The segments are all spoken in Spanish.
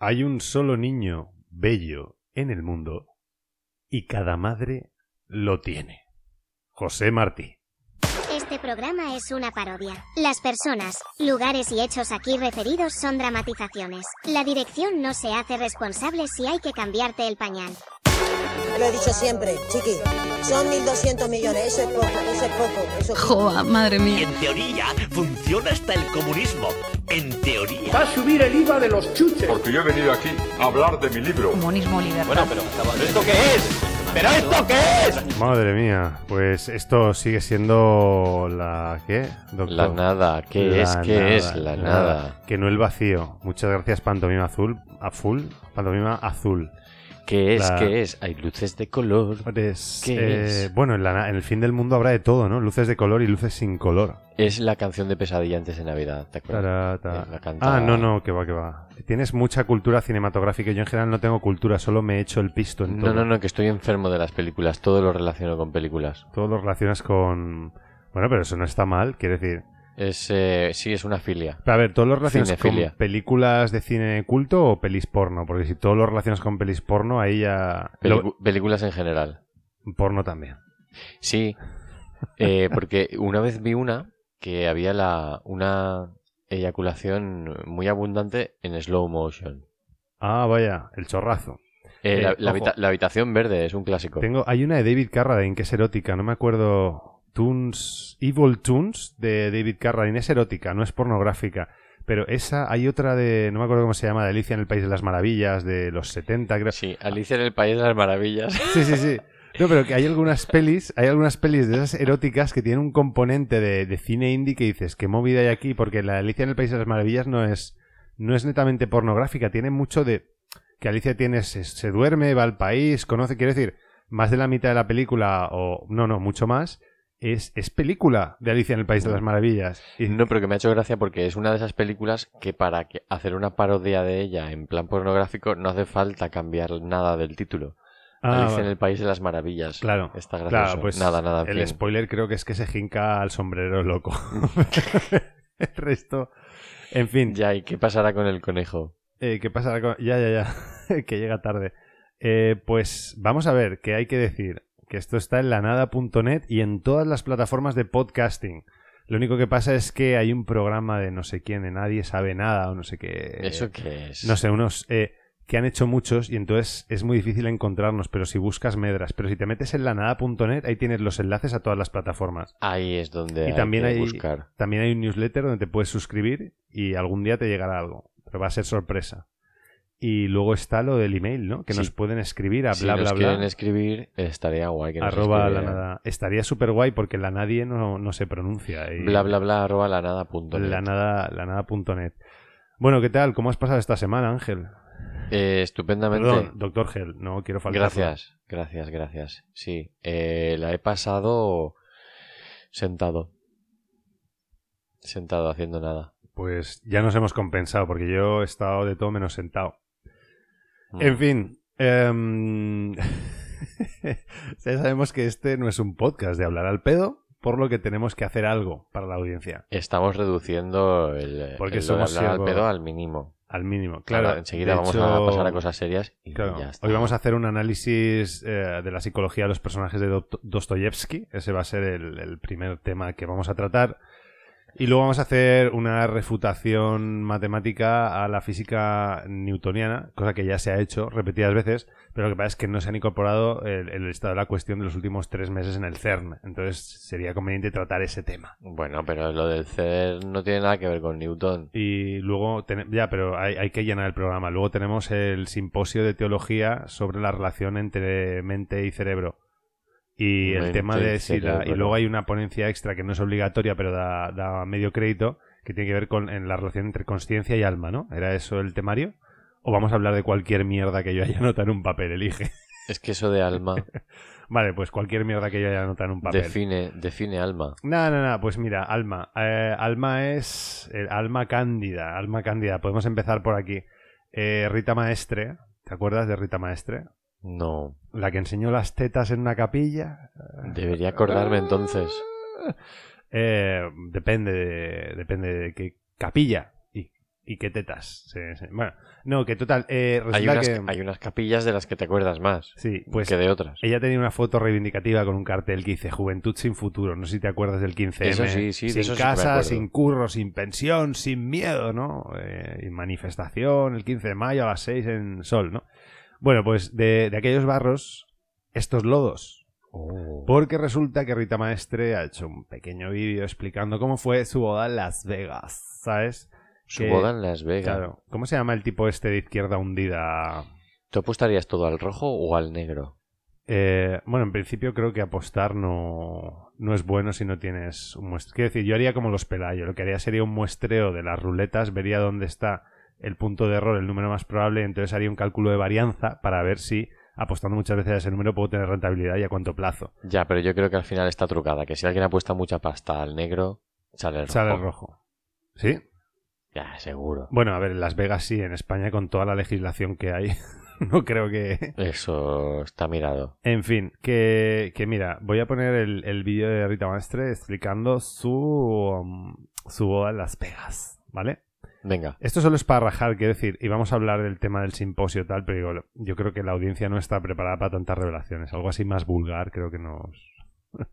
Hay un solo niño bello en el mundo y cada madre lo tiene. José Martí. Este programa es una parodia. Las personas, lugares y hechos aquí referidos son dramatizaciones. La dirección no se hace responsable si hay que cambiarte el pañal. Lo he dicho siempre, chiqui. Son 1.200 millones, eso es poco, eso es poco. Eso es Joa, madre mía. en teoría funciona hasta el comunismo. En teoría. Va a subir el IVA de los chuches. Porque yo he venido aquí a hablar de mi libro. Comunismo libertad. ¿Esto qué es? ¿Pero esto qué es? Madre mía, pues esto sigue siendo la... ¿Qué? doctor? La nada, ¿qué La es? ¿Qué nada, es? La nada. Que no el vacío. Muchas gracias, Pantomima Azul. Azul. Pantomima Azul. ¿Qué es? La- ¿Qué es? Hay luces de color. Es, ¿Qué eh, es? Bueno, en, la en el fin del mundo habrá de todo, ¿no? Luces de color y luces sin color. Es la canción de pesadilla antes de Navidad, ¿te acuerdas? Eh, la canta- Ah, no, no, que va, que va. Tienes mucha cultura cinematográfica. Yo en general no tengo cultura, solo me he hecho el pisto en todo. No, no, no, que estoy enfermo de las películas. Todo lo relaciono con películas. Todo lo relacionas con... Bueno, pero eso no está mal, quiere decir... Es, eh, sí, es una filia. A ver, ¿todo lo relacionas Cinefilia. con películas de cine culto o pelis porno? Porque si todo lo relacionas con pelis porno, ahí ya... Pelicu- lo- Películas en general. Porno también. Sí, eh, porque una vez vi una que había la, una eyaculación muy abundante en slow motion. Ah, vaya, el chorrazo. Eh, Eh, la, habita- la habitación verde es un clásico. Tengo, hay una de David Carradine que es erótica, no me acuerdo. Tunes, Evil Tunes de David Carradine es erótica, no es pornográfica. Pero esa, hay otra de, no me acuerdo cómo se llama, de Alicia en el País de las Maravillas, de los 70, creo. Sí, Alicia en el País de las Maravillas. Sí, sí, sí. No, pero que hay algunas pelis, hay algunas pelis de esas eróticas que tienen un componente de, de cine indie que dices, ¿qué movida hay aquí? Porque la Alicia en el País de las Maravillas no es, no es netamente pornográfica, tiene mucho de que Alicia tiene, se, se duerme, va al país, conoce, quiero decir, más de la mitad de la película, o no, no, mucho más, es, es película de Alicia en el País de las Maravillas. Y- No, pero que me ha hecho gracia porque es una de esas películas que para que hacer una parodia de ella en plan pornográfico no hace falta cambiar nada del título. Ah, Alicia en el País de las Maravillas. Claro, Está gracioso. Claro, pues nada, nada. el spoiler creo que es que se jinca al sombrero loco. el resto, en fin. Ya, ¿y qué pasará con el conejo? Eh, ¿Qué pasa? con- Ya, ya, ya. que llega tarde. Eh, pues vamos a ver qué hay que decir. Que esto está en lanada.net y en todas las plataformas de podcasting. Lo único que pasa es que hay un programa de no sé quién, de nadie sabe nada o no sé qué. ¿Eso qué es? No sé, unos eh, que han hecho muchos y entonces es muy difícil encontrarnos, pero si buscas medras. Pero si te metes en lanada.net, ahí tienes los enlaces a todas las plataformas. Ahí es donde Y hay también que hay, buscar. también hay un newsletter donde te puedes suscribir y algún día te llegará algo. Pero va a ser sorpresa. Y luego está lo del email, ¿no? Que Sí. nos pueden escribir a si bla nos bla quieren bla. escribir, estaría guay que nos Arroba la nada. Estaría súper guay porque la nadie no, no se pronuncia. y- Bla bla bla arroba la nada punto net. La nada, la nada punto net. Bueno, ¿qué tal? ¿Cómo has pasado esta semana, Ángel? Eh, estupendamente. Perdón, doctor Gel, no quiero faltar. Gracias, gracias, gracias. Sí, eh, la he pasado sentado. Sentado haciendo nada. Pues ya nos hemos compensado porque yo he estado de todo menos sentado. Mm. En fin. em, ya sabemos que este no es un podcast de hablar al pedo, por lo que tenemos que hacer algo para la audiencia. Estamos reduciendo el, Porque el lo de somos hablar al pedo al mínimo. Al mínimo. Claro. Ahora, enseguida vamos hecho, a pasar a cosas serias y Claro, ya está. hoy vamos a hacer un análisis eh, de la psicología de los personajes de Dost- Dostoyevsky. Ese va a ser el, el primer tema que vamos a tratar. Y luego vamos a hacer una refutación matemática a la física newtoniana, cosa que ya se ha hecho repetidas veces, pero lo que pasa es que no se han incorporado el, el estado de la cuestión de los últimos tres meses en el CERN. Entonces sería conveniente tratar ese tema. Bueno, pero lo del CER no tiene nada que ver con Newton. Y luego, ya, pero hay, hay que llenar el programa. Luego tenemos el simposio de teología sobre la relación entre mente y cerebro. Y el tema de si la- y luego hay una ponencia extra que no es obligatoria, pero da, da medio crédito, que tiene que ver con en la relación entre consciencia y alma, ¿no? ¿Era eso el temario? ¿O vamos a hablar de cualquier mierda que yo haya anotado en un papel? Elige. Es que eso de alma Vale, pues cualquier mierda que yo haya anotado en un papel. define, define alma. No, no, no, pues mira, alma. Eh, alma es el alma cándida, alma cándida. Podemos empezar por aquí. Eh, Rita Maestre, ¿te acuerdas de Rita Maestre? No. La que enseñó las tetas en una capilla. Debería acordarme entonces. Eh, depende de, depende de qué capilla y, Y qué tetas. Sí, sí. Bueno, no, que total. eh, resulta Hay unas, que. hay unas capillas de las que te acuerdas más Sí, pues que de otras. ella tenía una foto reivindicativa con un cartel que dice Juventud sin futuro. No sé si te acuerdas del 15M. Eso sí, sí, Sin eso casa, sin curro, sin pensión, sin miedo, ¿no? Eh, y manifestación el 15 de mayo a las 6 en Sol, ¿no? Bueno, pues de, de aquellos barros, estos lodos. Oh. Porque resulta que Rita Maestre ha hecho un pequeño vídeo explicando cómo fue su boda en Las Vegas, ¿sabes? Su que- boda en Las Vegas. Claro. ¿Cómo se llama el tipo este de izquierda hundida? ¿Tú apostarías todo al rojo o al negro? Eh, bueno, en principio creo que apostar no, no es bueno si no tienes un muestreo. Quiero decir, yo haría como los Pelayo. Lo que haría sería un muestreo de las ruletas, vería dónde está el punto de error, el número más probable, entonces haría un cálculo de varianza para ver si, apostando muchas veces a ese número, puedo tener rentabilidad y a cuánto plazo. Ya, pero yo creo que al final está trucada. Que si alguien apuesta mucha pasta al negro, sale el rojo. Sale el rojo. ¿Sí? Ya, seguro. Bueno, a ver, en Las Vegas sí, en España con toda la legislación que hay, no creo que... Eso está mirado. En fin, que, que mira, voy a poner el, el vídeo de Rita Maestre explicando su, um, su boda en Las Vegas, ¿vale? Venga. Esto solo es para rajar, quiero decir, y vamos a hablar del tema del simposio y tal, pero digo, yo creo que la audiencia no está preparada para tantas revelaciones. Algo así más vulgar creo que nos...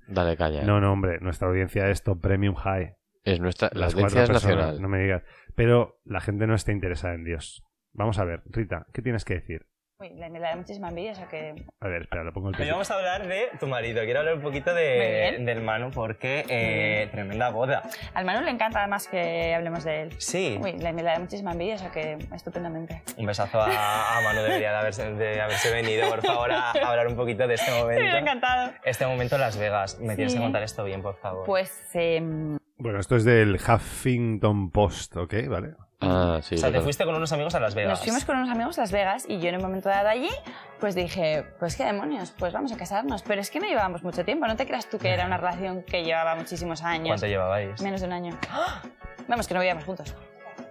Dale caña. No, no, hombre, nuestra audiencia es top premium high. Es nuestra. La Las audiencia es cuatro personas, nacional. No me digas. Pero la gente no está interesada en Dios. Vamos a ver, Rita, ¿qué tienes que decir? Uy, le, le da muchísima envidia, o sea que... A ver, espera, lo pongo el Hoy vamos a hablar de tu marido. Quiero hablar un poquito de, del Manu porque eh, tremenda boda. Al Manu le encanta además que hablemos de él. Sí, Uy, le, le da muchísima envidia, o sea que estupendamente. un besazo a, a Manu. Debería de haberse, de haberse venido, por favor, a, a hablar un poquito de este Me hubiera momento. encantado. Este momento en Las Vegas. Me tienes Sí. que contar esto bien, por favor. Pues em, Bueno, esto es del Huffington Post, ¿ok? ¿Vale? Ah, sí. o sea, te fuiste con unos amigos a Las Vegas. nos fuimos con unos amigos a Las Vegas y yo en un momento dado allí, pues dije, pues qué demonios, pues vamos a casarnos. Pero es que no llevábamos mucho tiempo, no te creas tú que era una relación que llevaba muchísimos años. ¿Cuánto llevabais? Menos de un año. Vamos, que no vivíamos juntos.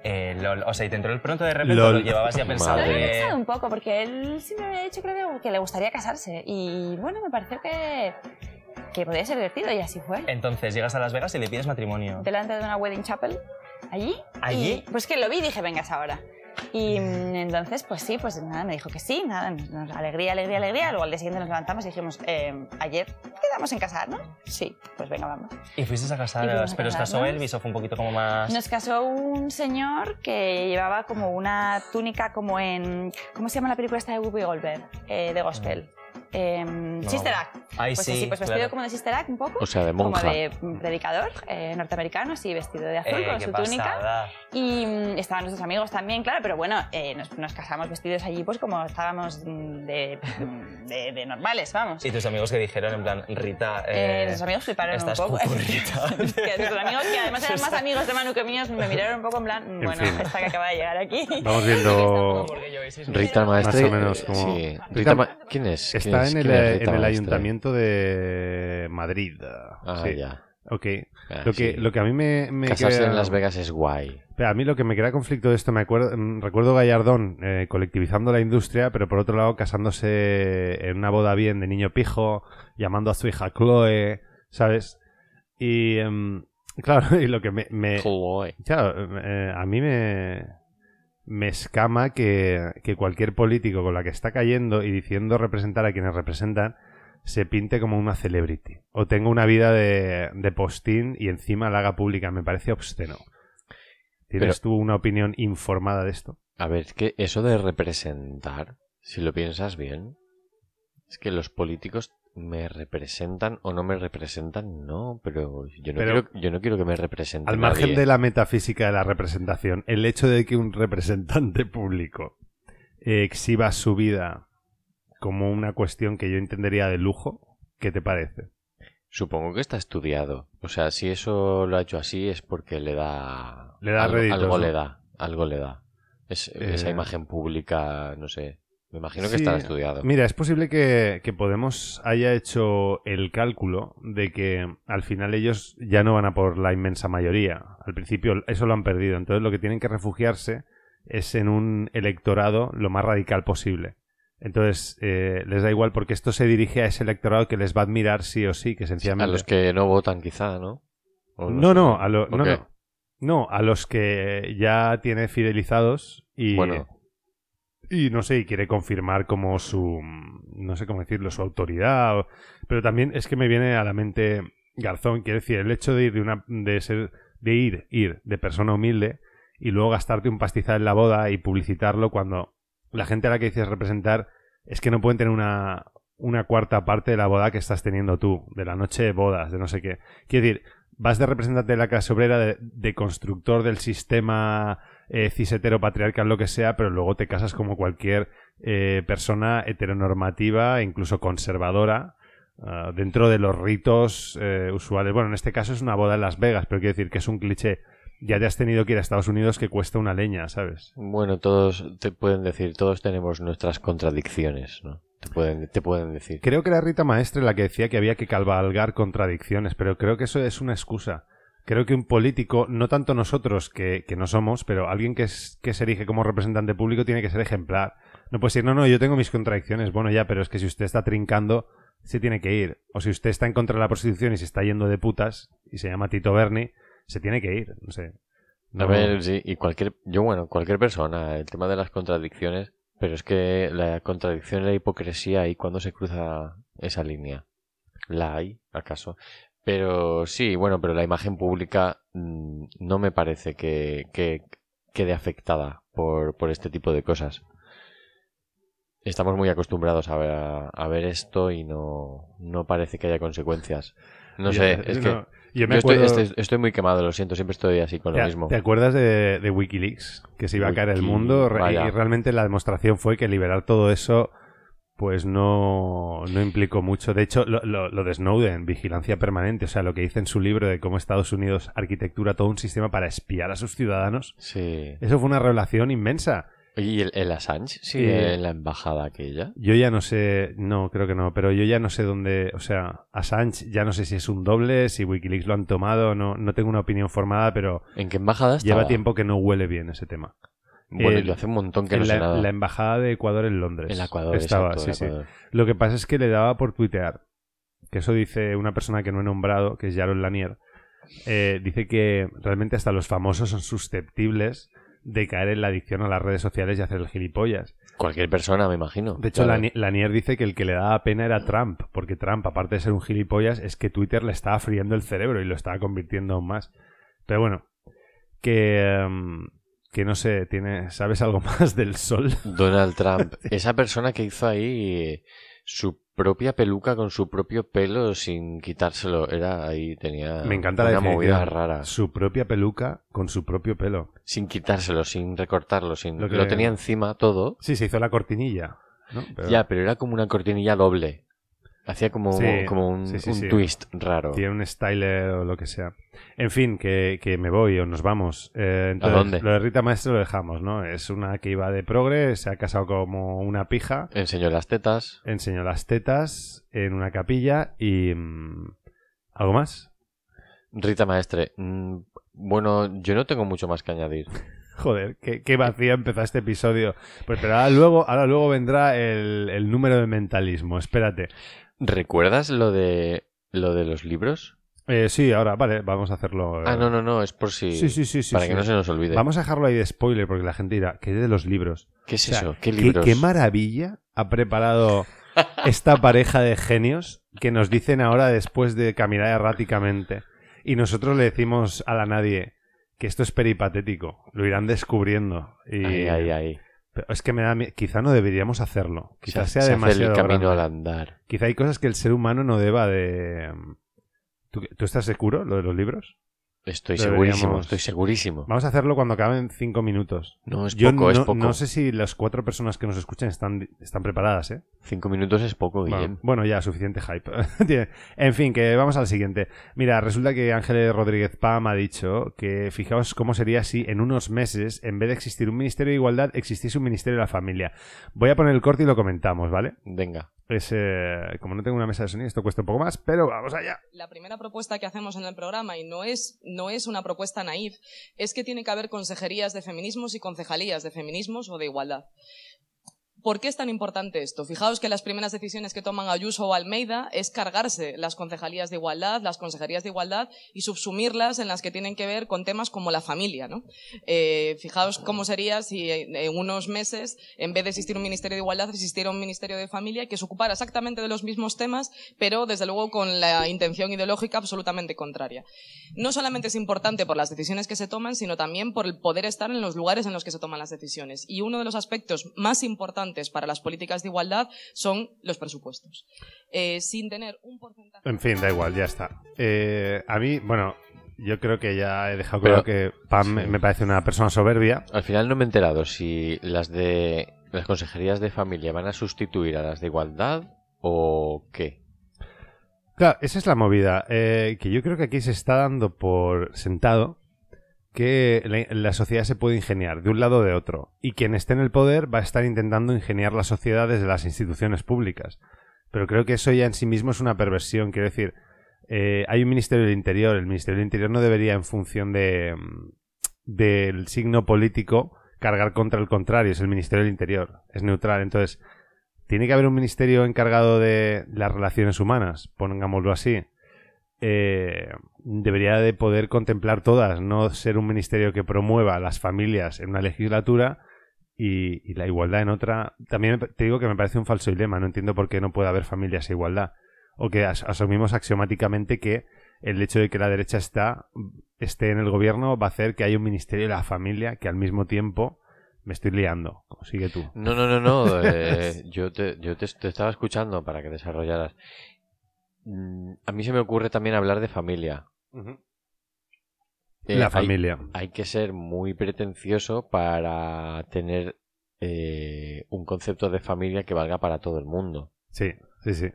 Eh, lol. O sea, y te entró el pronto de repente Lol. lo llevabas ya pensado. Lo había pensado un poco, porque él sí me había dicho, creo, que le gustaría casarse. Y bueno, me pareció que, que podía ser divertido y así fue. Entonces llegas a Las Vegas y le pides matrimonio. delante de una wedding chapel, allí. ¿Allí? Y, pues que lo vi y dije, vengas ahora. Y mm, entonces, pues sí, pues nada, me dijo que sí, nada, nos- nos- alegría, alegría, alegría. Luego al día siguiente nos levantamos y dijimos, eh, ayer quedamos en casar, ¿no? Sí, pues venga, vamos. Y fuisteis a a pero os casó casarnos. Elvis o fue un poquito como más... Nos casó un señor que llevaba como una túnica como en... ¿Cómo se llama la película esta de Whoopi Goldberg? Eh, de gospel. Eh, Sister Act. Ay, Pues sí, así, pues vestido claro. como de Sister Act un poco. O sea, de como monja. de mm, predicador eh, norteamericano, así vestido de azul Eh, con su túnica. pasada. Y mm, estaban nuestros amigos también, claro, pero bueno, eh, nos, nos casamos vestidos allí pues como estábamos mm, de, mm, de, de normales, vamos. Y tus amigos que dijeron, en plan, Rita... Eh, Eh, nuestros amigos fliparon un poco. nuestros amigos, que además eran más amigos de Manu que míos, me miraron un poco en plan, bueno, fin. esta que acaba de llegar aquí. Vamos viendo... Rita. Maestre. Más o menos como- sí. Rita- ¿Quién es? ¿Quién Está eh, en el ayuntamiento de Madrid. Ah, Sí. ya. Ok. Ah, Lo que, sí. lo que a mí me, me Casarse en Las Vegas es guay. Pero a mí lo que me crea conflicto de esto, me acuerdo, mm, recuerdo Gallardón eh, colectivizando la industria, pero por otro lado casándose en una boda bien de niño pijo, llamando a su hija Chloe, ¿sabes? Y em, claro, y lo que me, me- Chloe. claro, eh, a mí me, me escama que, que cualquier político con la que está cayendo y diciendo representar a quienes representan se pinte como una celebrity o tenga una vida de, de postín y encima la haga pública. Me parece obsceno. ¿Tienes tú una opinión informada de esto? A ver, es que eso de representar, si lo piensas bien, es que los políticos me representan o no me representan, no, pero yo no, Pero- quiero, yo no quiero que me represente Al margen nadie. de la metafísica de la representación, el hecho de que un representante público exhiba su vida como una cuestión que yo entendería de lujo, ¿qué te parece? Supongo que está estudiado. O sea, si eso lo ha hecho así es porque le da... Le da algo, réditos, algo ¿no? le da, algo le da. Es, Eh, Esa imagen pública, no sé. Me imagino que Sí, estará estudiado. Mira, es posible que, que Podemos haya hecho el cálculo de que al final ellos ya no van a por la inmensa mayoría. Al principio eso lo han perdido. Entonces lo que tienen que refugiarse es en un electorado lo más radical posible. Entonces eh, les da igual porque esto se dirige a ese electorado que les va a admirar sí o sí, que A sencillamente... los que no votan quizá, ¿no? A no. No, a los que ya tiene fidelizados y. Bueno. Y no sé, y quiere confirmar como su. No sé cómo decirlo, su autoridad. Pero también es que me viene a la mente Garzón, quiere decir, el hecho de ir de una. de ser. de ir, ir de persona humilde y luego gastarte un pastizal en la boda y publicitarlo cuando la gente a la que dices representar es que no pueden tener una. una cuarta parte de la boda que estás teniendo tú, de la noche de bodas, de no sé qué. Quiere decir, vas de representante de la clase obrera, de, de constructor del sistema eh, cisetero patriarcal, lo que sea, pero luego te casas como cualquier eh, persona heteronormativa, incluso conservadora, ah, dentro de los ritos eh, usuales. Bueno, en este caso es una boda en Las Vegas, pero quiero decir que es un cliché. Ya te has tenido que ir a Estados Unidos que cuesta una leña, ¿sabes? Bueno, todos te pueden decir, todos tenemos nuestras contradicciones, ¿no? Te pueden, te pueden decir. Creo que era Rita Maestre la que decía que había que cabalgar contradicciones, pero creo que eso es una excusa. Creo que un político, no tanto nosotros que, que no somos, pero alguien que, es, que se erige como representante público tiene que ser ejemplar. No puede decir, no, no, yo tengo mis contradicciones. Bueno, ya, pero es que si usted está trincando, se tiene que ir. O si usted está en contra de la prostitución y se está yendo de putas, y se llama Tito Berni, se tiene que ir. No sé. A ver, sí, y cualquier, yo bueno, cualquier persona, el tema de las contradicciones, pero es que la contradicción y la hipocresía ahí cuando se cruza esa línea. ¿La hay, acaso? Pero sí, bueno, pero la imagen pública mm, no me parece que, que quede afectada por, por este tipo de cosas. Estamos muy acostumbrados a ver, a, ver esto y no, no parece que haya consecuencias. No sé, es que yo me yo estoy, acuerdo- estoy- estoy muy quemado, lo siento, siempre estoy así con lo ¿Te, mismo. te acuerdas de, de Wikileaks? Que se iba a caer el mundo vaya. y realmente la demostración fue que liberar todo eso pues no, no implicó mucho. De hecho, lo, lo- lo de Snowden, vigilancia permanente, o sea, lo que dice en su libro de cómo Estados Unidos arquitectura todo un sistema para espiar a sus ciudadanos, Sí. eso fue una revelación inmensa. ¿y el, el Assange sigue Eh, en la embajada aquella? Yo ya no sé, no, creo que no, pero yo ya no sé dónde, o sea, Assange ya no sé si es un doble, si Wikileaks lo han tomado, no, no tengo una opinión formada, pero ¿En qué embajada estaba? lleva tiempo que no huele bien ese tema. Bueno, yo hace un montón que en no sé la, nada. la embajada de Ecuador en Londres. El Ecuador, estaba, exacto, sí, el sí. Lo que pasa es que le daba por tuitear. Que eso dice una persona que no he nombrado, que es Jaron Lanier. eh, dice que realmente hasta los famosos son susceptibles de caer en la adicción a las redes sociales y hacer el gilipollas. Cualquier persona, me imagino. De hecho, Claro. Lanier dice que el que le daba pena era Trump, porque Trump, aparte de ser un gilipollas, es que Twitter le estaba friendo el cerebro y lo estaba convirtiendo aún más. Pero bueno, que, em, que no sé, tiene, ¿sabes algo más del sol? Donald Trump. Esa persona que hizo ahí su propia peluca con su propio pelo sin quitárselo. Era ahí, tenía Me encanta una la movida rara. Su propia peluca con su propio pelo. Sin quitárselo, sin recortarlo, sin... Lo Lo, que- tenía encima todo. Sí, se hizo la cortinilla. ¿no? Pero Ya, pero era como una cortinilla doble. Hacía como, Sí, como un, sí, sí, un sí. twist raro. Tiene un styler o lo que sea. En fin, que, que me voy o nos vamos. Eh, entonces, dónde? Lo de Rita Maestre lo dejamos, ¿no? Es una que iba de progre, se ha casado como una pija, Enseñó las tetas. enseñó las tetas en una capilla y... mm, ¿Algo más? Rita Maestre. mm, bueno, yo no tengo mucho más que añadir. Joder, qué, qué vacío empezó este episodio. Pues pero ahora luego, ahora luego vendrá el, el número de mentalismo. Espérate. ¿Recuerdas lo de lo de los libros? Eh, sí, ahora, vale, vamos a hacerlo. eh. Ah, no, no, no, es por si... Sí, sí, sí, sí, para sí. que no se nos olvide. Vamos a dejarlo ahí de spoiler porque la gente dirá, ¿qué de los libros? ¿Qué es O sea, eso? ¿Qué libros? qué maravilla ha preparado esta pareja de genios que nos dicen ahora después de caminar erráticamente. Y nosotros le decimos a la nadie que esto es peripatético. Lo irán descubriendo. Y... Ay, ay, ay. Pero es que me da Quizá no deberíamos hacerlo. Quizás Se- sea se hace demasiado el camino grande. al andar. Quizá hay cosas que el ser humano no deba de... ¿Tú, tú estás seguro, lo de los libros? Estoy Deberíamos- segurísimo, estoy segurísimo. Vamos a hacerlo cuando acaben cinco minutos. No, es Yo poco, no, es poco. no sé si las cuatro personas que nos escuchan están, están preparadas, ¿eh? Cinco minutos es poco, Guillem. Bueno, bueno, ya, suficiente hype. En fin, que vamos al siguiente. Mira, resulta que Ángeles Rodríguez Pam ha dicho que fijaos cómo sería si en unos meses, en vez de existir un Ministerio de Igualdad, existiese un Ministerio de la Familia. Voy a poner el corte y lo comentamos, ¿vale? Venga. Es, eh, como no tengo una mesa de sonido, esto cuesta un poco más, pero vamos allá. La primera propuesta que hacemos en el programa, y no es, no es una propuesta naif, es que tiene que haber consejerías de feminismos y concejalías de feminismos o de igualdad. ¿Por qué es tan importante esto? Fijaos que las primeras decisiones que toman Ayuso o Almeida es cargarse las concejalías de igualdad, las consejerías de igualdad y subsumirlas en las que tienen que ver con temas como la familia. ¿no? Eh, fijaos cómo sería si en unos meses, en vez de existir un Ministerio de Igualdad, existiera un Ministerio de Familia que se ocupara exactamente de los mismos temas, pero desde luego con la intención ideológica absolutamente contraria. No solamente es importante por las decisiones que se toman, sino también por el poder estar en los lugares en los que se toman las decisiones. Y uno de los aspectos más importantes para las políticas de igualdad son los presupuestos. Eh, sin tener un porcentaje... En fin, da igual, ya está. Eh, a mí, bueno, yo creo que ya he dejado claro que Pam me- me parece una persona soberbia. Al final no me he enterado si las de las consejerías de familia van a sustituir a las de igualdad o qué. Claro, esa es la movida. eh, que yo creo que aquí se está dando por sentado que la, sociedad se puede ingeniar de un lado o de otro. Y quien esté en el poder va a estar intentando ingeniar la sociedad desde las instituciones públicas. Pero creo que eso ya en sí mismo es una perversión. Quiero decir, eh, hay un Ministerio del Interior. El Ministerio del Interior no debería, en función de, mm, del signo político, cargar contra el contrario. Es el Ministerio del Interior. Es neutral. Entonces, tiene que haber un ministerio encargado de las relaciones humanas, pongámoslo así. Eh, debería de poder contemplar todas, no ser un ministerio que promueva las familias en una legislatura y, y la igualdad en otra. También te digo que me parece un falso dilema, no entiendo por qué no puede haber familias e igualdad. O que as- asumimos axiomáticamente que el hecho de que la derecha está, esté en el gobierno va a hacer que haya un ministerio de la familia que al mismo tiempo me estoy liando. Sigue tú. No, no, no, no. eh, yo te, yo te, te estaba escuchando para que desarrollaras. Mm, A mí se me ocurre también hablar de familia. Eh, la familia. Hay, que ser muy pretencioso para tener eh, un concepto de familia que valga para todo el mundo. Sí, sí, sí.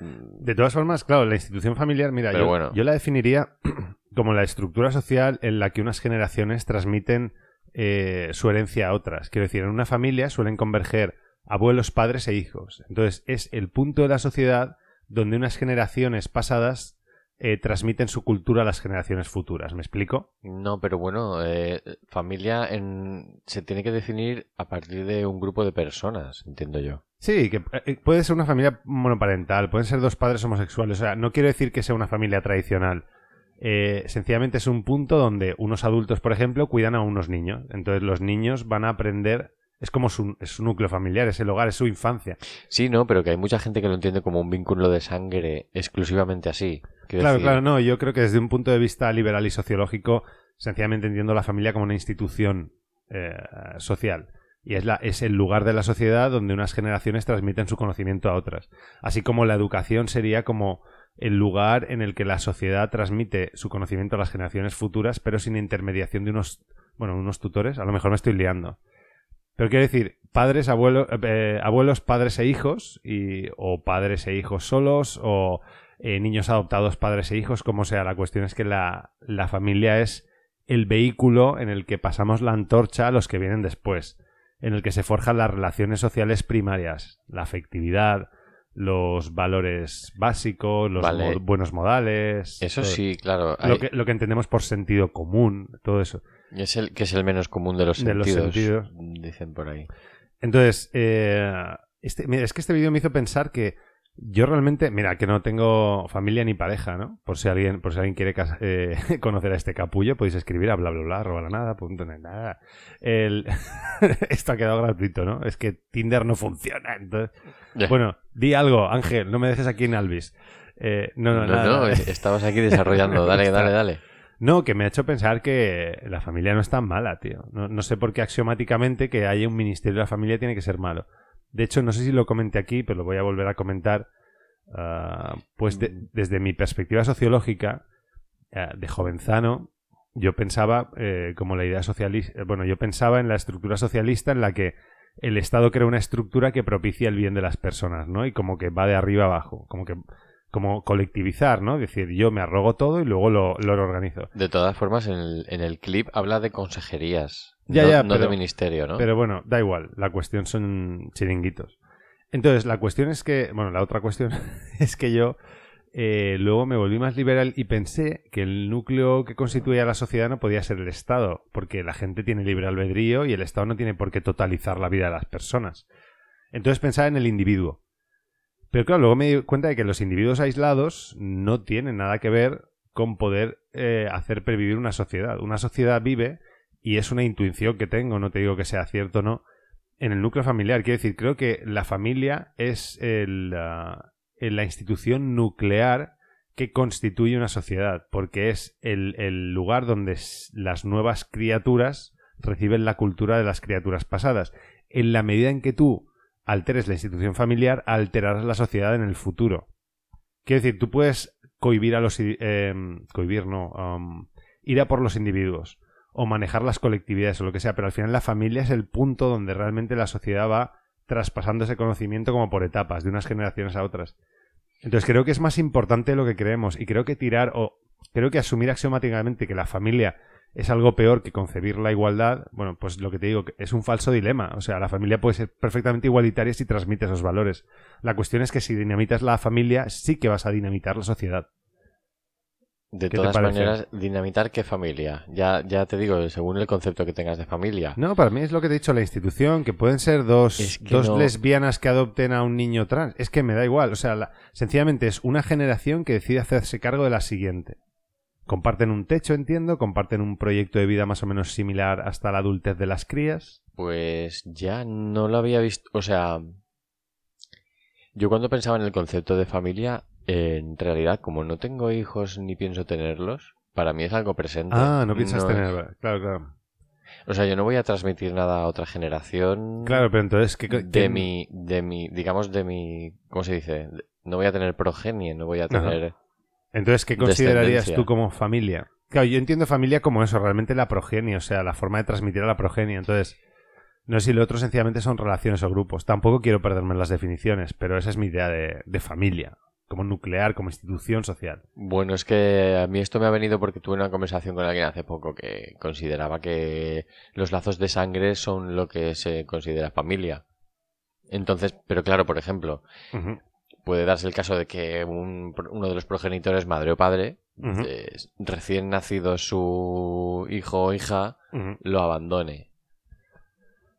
Mm, De todas formas, claro, la institución familiar, mira, yo, bueno. yo la definiría como la estructura social en la que unas generaciones transmiten eh, su herencia a otras. Quiero decir, en una familia suelen converger abuelos, padres e hijos. Entonces, es el punto de la sociedad donde unas generaciones pasadas eh, transmiten su cultura a las generaciones futuras. ¿Me explico? No, pero bueno, eh, familia en- se tiene que definir a partir de un grupo de personas, entiendo yo. Sí, que eh, puede ser una familia monoparental, pueden ser dos padres homosexuales. O sea, no quiero decir que sea una familia tradicional. Eh, sencillamente es un punto donde unos adultos, por ejemplo, cuidan a unos niños. Entonces los niños van a aprender. Es como su, es su núcleo familiar, es el hogar, es su infancia. Sí, no, pero que hay mucha gente que lo entiende como un vínculo de sangre exclusivamente así. Claro, decir, claro, no. Yo creo que desde un punto de vista liberal y sociológico, sencillamente entiendo la familia como una institución eh, social. Y es, la, es el lugar de la sociedad donde unas generaciones transmiten su conocimiento a otras. Así como la educación sería como el lugar en el que la sociedad transmite su conocimiento a las generaciones futuras, pero sin intermediación de unos, bueno, unos tutores. A lo mejor me estoy liando. Pero quiero decir, padres, abuelos, eh, abuelos, padres e hijos, y, o padres e hijos solos, o eh, niños adoptados, padres e hijos, como sea. La cuestión es que la, la familia es el vehículo en el que pasamos la antorcha a los que vienen después, en el que se forjan las relaciones sociales primarias, la afectividad, los valores básicos, los Vale. mo- buenos modales. Eso todo. sí, claro. Lo que, lo que entendemos por sentido común, todo eso. Es el que es el menos común de los De los sentidos, dicen por ahí. Entonces, eh, este, mira, es que este vídeo me hizo pensar que yo realmente, mira, que no tengo familia ni pareja, ¿no? Por si alguien, por si alguien quiere eh, conocer a este capullo, podéis escribir a bla bla bla, arroba la nada, punto nada. El... Esto ha quedado gratuito, ¿no? Es que Tinder no funciona. Entonces, bueno, di algo, Ángel, no me dejes aquí en Alvis. Eh, no, no, No, nada, no, estabas aquí desarrollando. Dale, dale, dale. No, que me ha hecho pensar que la familia no es tan mala, tío. No, no sé por qué axiomáticamente que haya un ministerio de la familia tiene que ser malo. De hecho, no sé si lo comenté aquí, pero lo voy a volver a comentar. Ah, pues de- desde mi perspectiva sociológica, eh, de jovenzano, yo pensaba eh, como la idea socialista. Bueno, yo pensaba en la estructura socialista en la que el Estado crea una estructura que propicia el bien de las personas, ¿no? Y como que va de arriba abajo, como que como colectivizar, ¿no? Decir, yo me arrogo todo y luego lo, lo organizo. De todas formas, en el, en el clip habla de consejerías. Ya, no, ya, no pero- de ministerio, ¿no? Pero bueno, da igual, la cuestión son chiringuitos. Entonces, la cuestión es que, bueno, la otra cuestión es que yo eh, luego me volví más liberal y pensé que el núcleo que constituía la sociedad no podía ser el Estado, porque la gente tiene libre albedrío y el Estado no tiene por qué totalizar la vida de las personas. Entonces pensaba en el individuo. Pero claro, luego me di cuenta de que los individuos aislados no tienen nada que ver con poder eh, hacer pervivir una sociedad. Una sociedad vive, y es una intuición que tengo, no te digo que sea cierto o no, en el núcleo familiar. Quiero decir, creo que la familia es el, ah, la institución nuclear que constituye una sociedad, porque es el, el lugar donde las nuevas criaturas reciben la cultura de las criaturas pasadas. En la medida en que tú alteres la institución familiar, alterarás la sociedad en el futuro. Quiero decir, tú puedes cohibir a los... em, cohibir, no. ir a por los individuos o manejar las colectividades o lo que sea, pero al final la familia es el punto donde realmente la sociedad va traspasando ese conocimiento como por etapas, de unas generaciones a otras. Entonces creo que es más importante lo que creemos y creo que tirar o creo que asumir axiomáticamente que la familia es algo peor que concebir la igualdad, bueno, pues lo que te digo, es un falso dilema. O sea, la familia puede ser perfectamente igualitaria si transmite esos valores. La cuestión es que si dinamitas la familia, sí que vas a dinamitar la sociedad. De ¿Qué te todas maneras, dinamitar qué familia. Ya, ya te digo, según el concepto que tengas de familia. No, para mí es lo que te he dicho, la institución, que pueden ser dos, Es que dos no- lesbianas que adopten a un niño trans. Es que me da igual. O sea, la- sencillamente es una generación que decide hacerse cargo de la siguiente. Comparten un techo, entiendo, comparten un proyecto de vida más o menos similar hasta la adultez de las crías. Pues ya no lo había visto. O sea, yo cuando pensaba en el concepto de familia, en realidad, como no tengo hijos ni pienso tenerlos, para mí es algo presente. Ah, no piensas es- tener. Claro, claro. O sea, yo no voy a transmitir nada a otra generación. Claro, pero entonces, ¿qué, qué- de mi, de mi, digamos, de mi, ¿cómo se dice? No voy a tener progenie, no voy a Ajá. Entonces, ¿qué considerarías tú como familia? Claro, yo entiendo familia como eso, realmente la progenie, o sea, la forma de transmitir a la progenie. Entonces, no sé si lo otro sencillamente son relaciones o grupos. Tampoco quiero perderme en las definiciones, pero esa es mi idea de, de familia, como nuclear, como institución social. Bueno, es que a mí esto me ha venido porque tuve una conversación con alguien hace poco que consideraba que los lazos de sangre son lo que se considera familia. Entonces, pero claro, por ejemplo, puede darse el caso de que un- uno de los progenitores, madre o padre, eh, recién nacido su hijo o hija, lo abandone.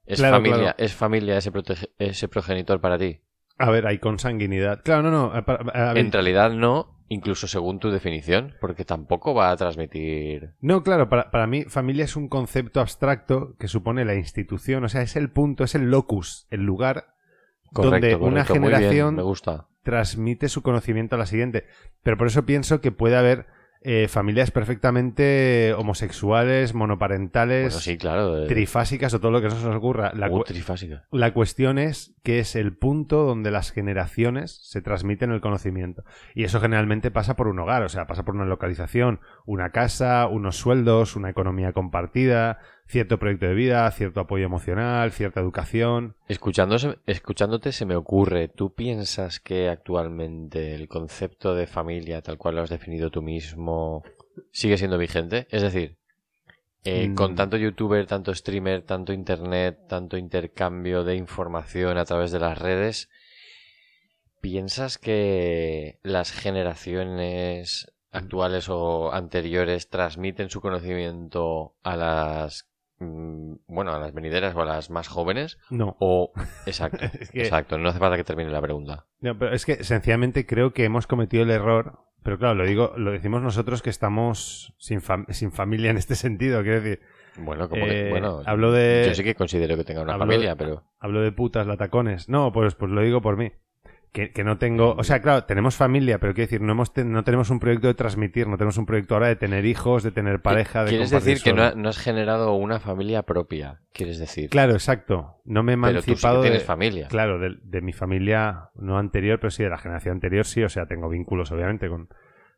¿Es, Claro, familia, claro. ¿Es familia ese, ese progenitor para ti? A ver, hay consanguinidad. Claro, no, no. a- a- a ver, En realidad no, incluso según tu definición, porque tampoco va a transmitir... No, claro, para, para mí familia es un concepto abstracto que supone la institución, o sea, es el punto, es el locus, el lugar Correcto, donde una bien, generación me gusta. Transmite su conocimiento a la siguiente. Pero por eso pienso que puede haber eh, familias perfectamente homosexuales, monoparentales, Bueno, sí, claro. de- trifásicas o todo lo que nos ocurra. La, Uh, cu- la cuestión es que es el punto donde las generaciones se transmiten el conocimiento. Y eso generalmente pasa por un hogar, o sea, pasa por una localización, una casa, unos sueldos, una economía compartida, cierto proyecto de vida, cierto apoyo emocional, cierta educación. Escuchándose- escuchándote se me ocurre, ¿tú piensas que actualmente el concepto de familia, tal cual lo has definido tú mismo, sigue siendo vigente? Es decir, eh, Mm. con tanto youtuber, tanto streamer, tanto internet, tanto intercambio de información a través de las redes, ¿piensas que las generaciones actuales o anteriores transmiten su conocimiento a las bueno, a las venideras o a las más jóvenes No. o exacto, Es que- exacto, no hace falta que termine la pregunta. No, pero es que sencillamente creo que hemos cometido el error, pero claro, lo digo, lo decimos nosotros que estamos sin, fam- sin familia en este sentido, quiero decir, Bueno, como que Eh, bueno, hablo de- yo sí que considero que tenga una hablo familia, de- pero hablo de putas, latacones. No, pues, pues lo digo por mí. Que, que no tengo, o sea, claro, tenemos familia, pero quiero decir, no, hemos no tenemos un proyecto de transmitir, no tenemos un proyecto ahora de tener hijos, de tener pareja, de quieres decir que no, ha- no has generado una familia propia, quieres decir. Claro, exacto. No me he pero tú sí emancipado tienes de, familia. Claro, de, de mi familia, no anterior, pero sí de la generación anterior, sí. O sea, tengo vínculos, obviamente, con.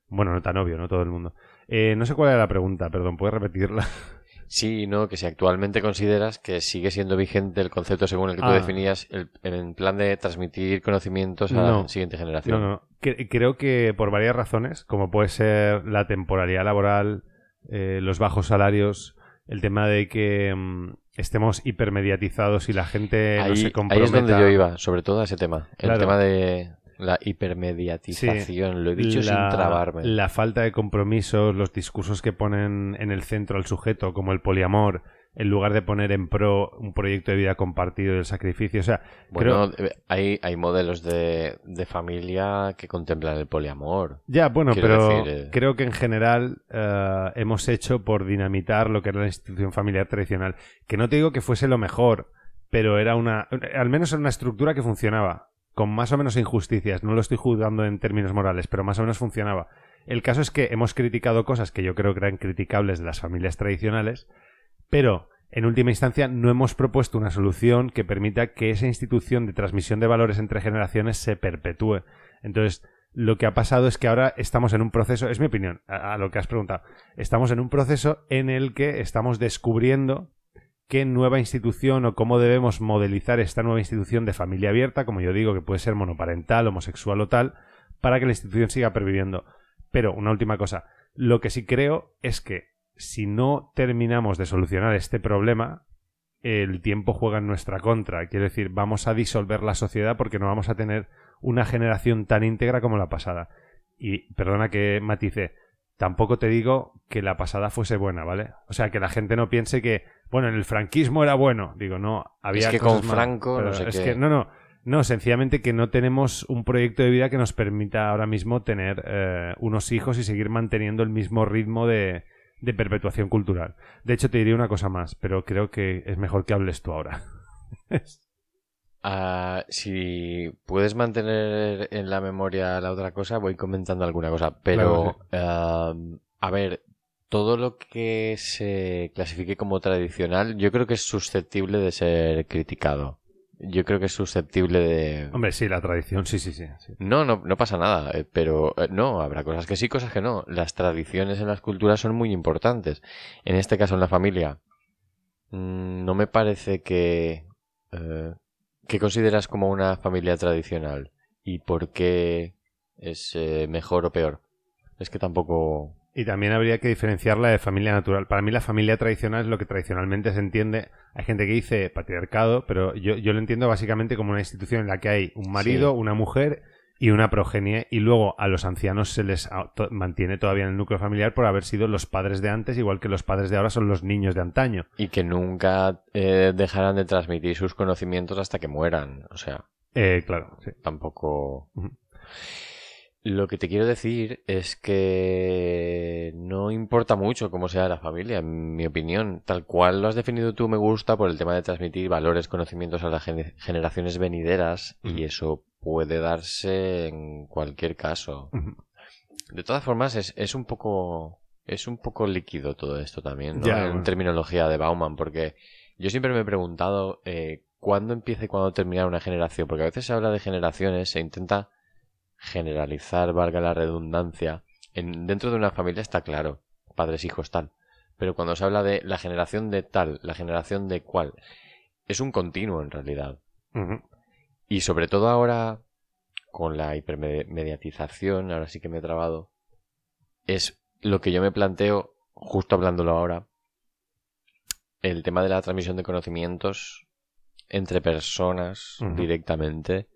Bueno, no tan obvio, ¿no? Todo el mundo. Eh, no sé cuál era la pregunta, perdón, ¿puedes repetirla? Sí, no, que si actualmente consideras que sigue siendo vigente el concepto según el que tú Ah. definías, el, en plan de transmitir conocimientos a No. la siguiente No, generación. no. Cre- creo que por varias razones, como puede ser la temporalidad laboral, eh, los bajos salarios, el tema de que mm, estemos hipermediatizados y la gente no ahí, se ahí comprometa. es donde yo iba, sobre todo a ese tema. El Claro. tema de la hipermediatización, lo he dicho sin trabarme. la falta de compromisos, los discursos que ponen en el centro al sujeto, como el poliamor, en lugar de poner en pro un proyecto de vida compartido y el sacrificio. O sea, Bueno, creo- eh, hay, hay modelos de, de familia que contemplan el poliamor. Ya, bueno, Quiero pero decir, eh, creo que en general eh, hemos hecho por dinamitar lo que era la institución familiar tradicional. Que no te digo que fuese lo mejor, pero era una. Al menos era una estructura que funcionaba. Con más o menos injusticias. No lo estoy juzgando en términos morales, pero más o menos funcionaba. El caso es que hemos criticado cosas que yo creo que eran criticables de las familias tradicionales, pero en última instancia no hemos propuesto una solución que permita que esa institución de transmisión de valores entre generaciones se perpetúe. Entonces, lo que ha pasado es que ahora estamos en un proceso, es mi opinión, a, a lo que has preguntado, estamos en un proceso en el que estamos descubriendo qué nueva institución o cómo debemos modelizar esta nueva institución de familia abierta, como yo digo, que puede ser monoparental, homosexual o tal, para que la institución siga perviviendo. Pero, una última cosa, lo que sí creo es que si no terminamos de solucionar este problema, el tiempo juega en nuestra contra. Quiero decir, vamos a disolver la sociedad porque no vamos a tener una generación tan íntegra como la pasada. Y perdona que matice, tampoco te digo que la pasada fuese buena, ¿vale? O sea, que la gente no piense que, bueno, en el franquismo era bueno. Digo, no, había Es que cosas con Franco no sé es qué. que no, no, no, sencillamente que no tenemos un proyecto de vida que nos permita ahora mismo tener eh, unos hijos y seguir manteniendo el mismo ritmo de, de perpetuación cultural. De hecho, te diré una cosa más, pero creo que es mejor que hables tú ahora. Ah, si puedes mantener en la memoria la otra cosa, voy comentando alguna cosa. Pero, ah, a ver, todo lo que se clasifique como tradicional, yo creo que es susceptible de ser criticado. Yo creo que es susceptible de... Hombre, sí, la tradición, sí, sí, sí. sí. No, no, no pasa nada, eh, pero eh, no, habrá cosas que sí, cosas que no. Las tradiciones en las culturas son muy importantes. En este caso, en la familia, mm, no me parece que... eh, ¿Qué consideras como una familia tradicional? ¿Y por qué es eh, mejor o peor? Es que tampoco... Y también habría que diferenciarla de familia natural. Para mí la familia tradicional es lo que tradicionalmente se entiende. Hay gente que dice patriarcado, pero yo, yo lo entiendo básicamente como una institución en la que hay un marido, Sí. una mujer y una progenie. Y luego a los ancianos se les mantiene todavía en el núcleo familiar por haber sido los padres de antes, igual que los padres de ahora son los niños de antaño. Y que nunca eh, dejarán de transmitir sus conocimientos hasta que mueran. O sea, Eh, claro, sí. tampoco... Lo que te quiero decir es que no importa mucho cómo sea la familia, en mi opinión. Tal cual lo has definido tú me gusta por el tema de transmitir valores, conocimientos a las gene- generaciones venideras y eso puede darse en cualquier caso. De todas formas, es, es un poco es un poco líquido todo esto también, ¿no? En bueno. terminología de Bauman, porque yo siempre me he preguntado eh, cuándo empieza y cuándo termina una generación, porque a veces se habla de generaciones, se intenta generalizar, valga la redundancia. En, dentro de una familia está claro, padres, hijos, tal. Pero cuando se habla de la generación de tal, la generación de cual, es un continuo en realidad. Y sobre todo ahora, con la hipermediatización, ahora sí que me he trabado, es lo que yo me planteo, justo hablándolo ahora, el tema de la transmisión de conocimientos entre personas directamente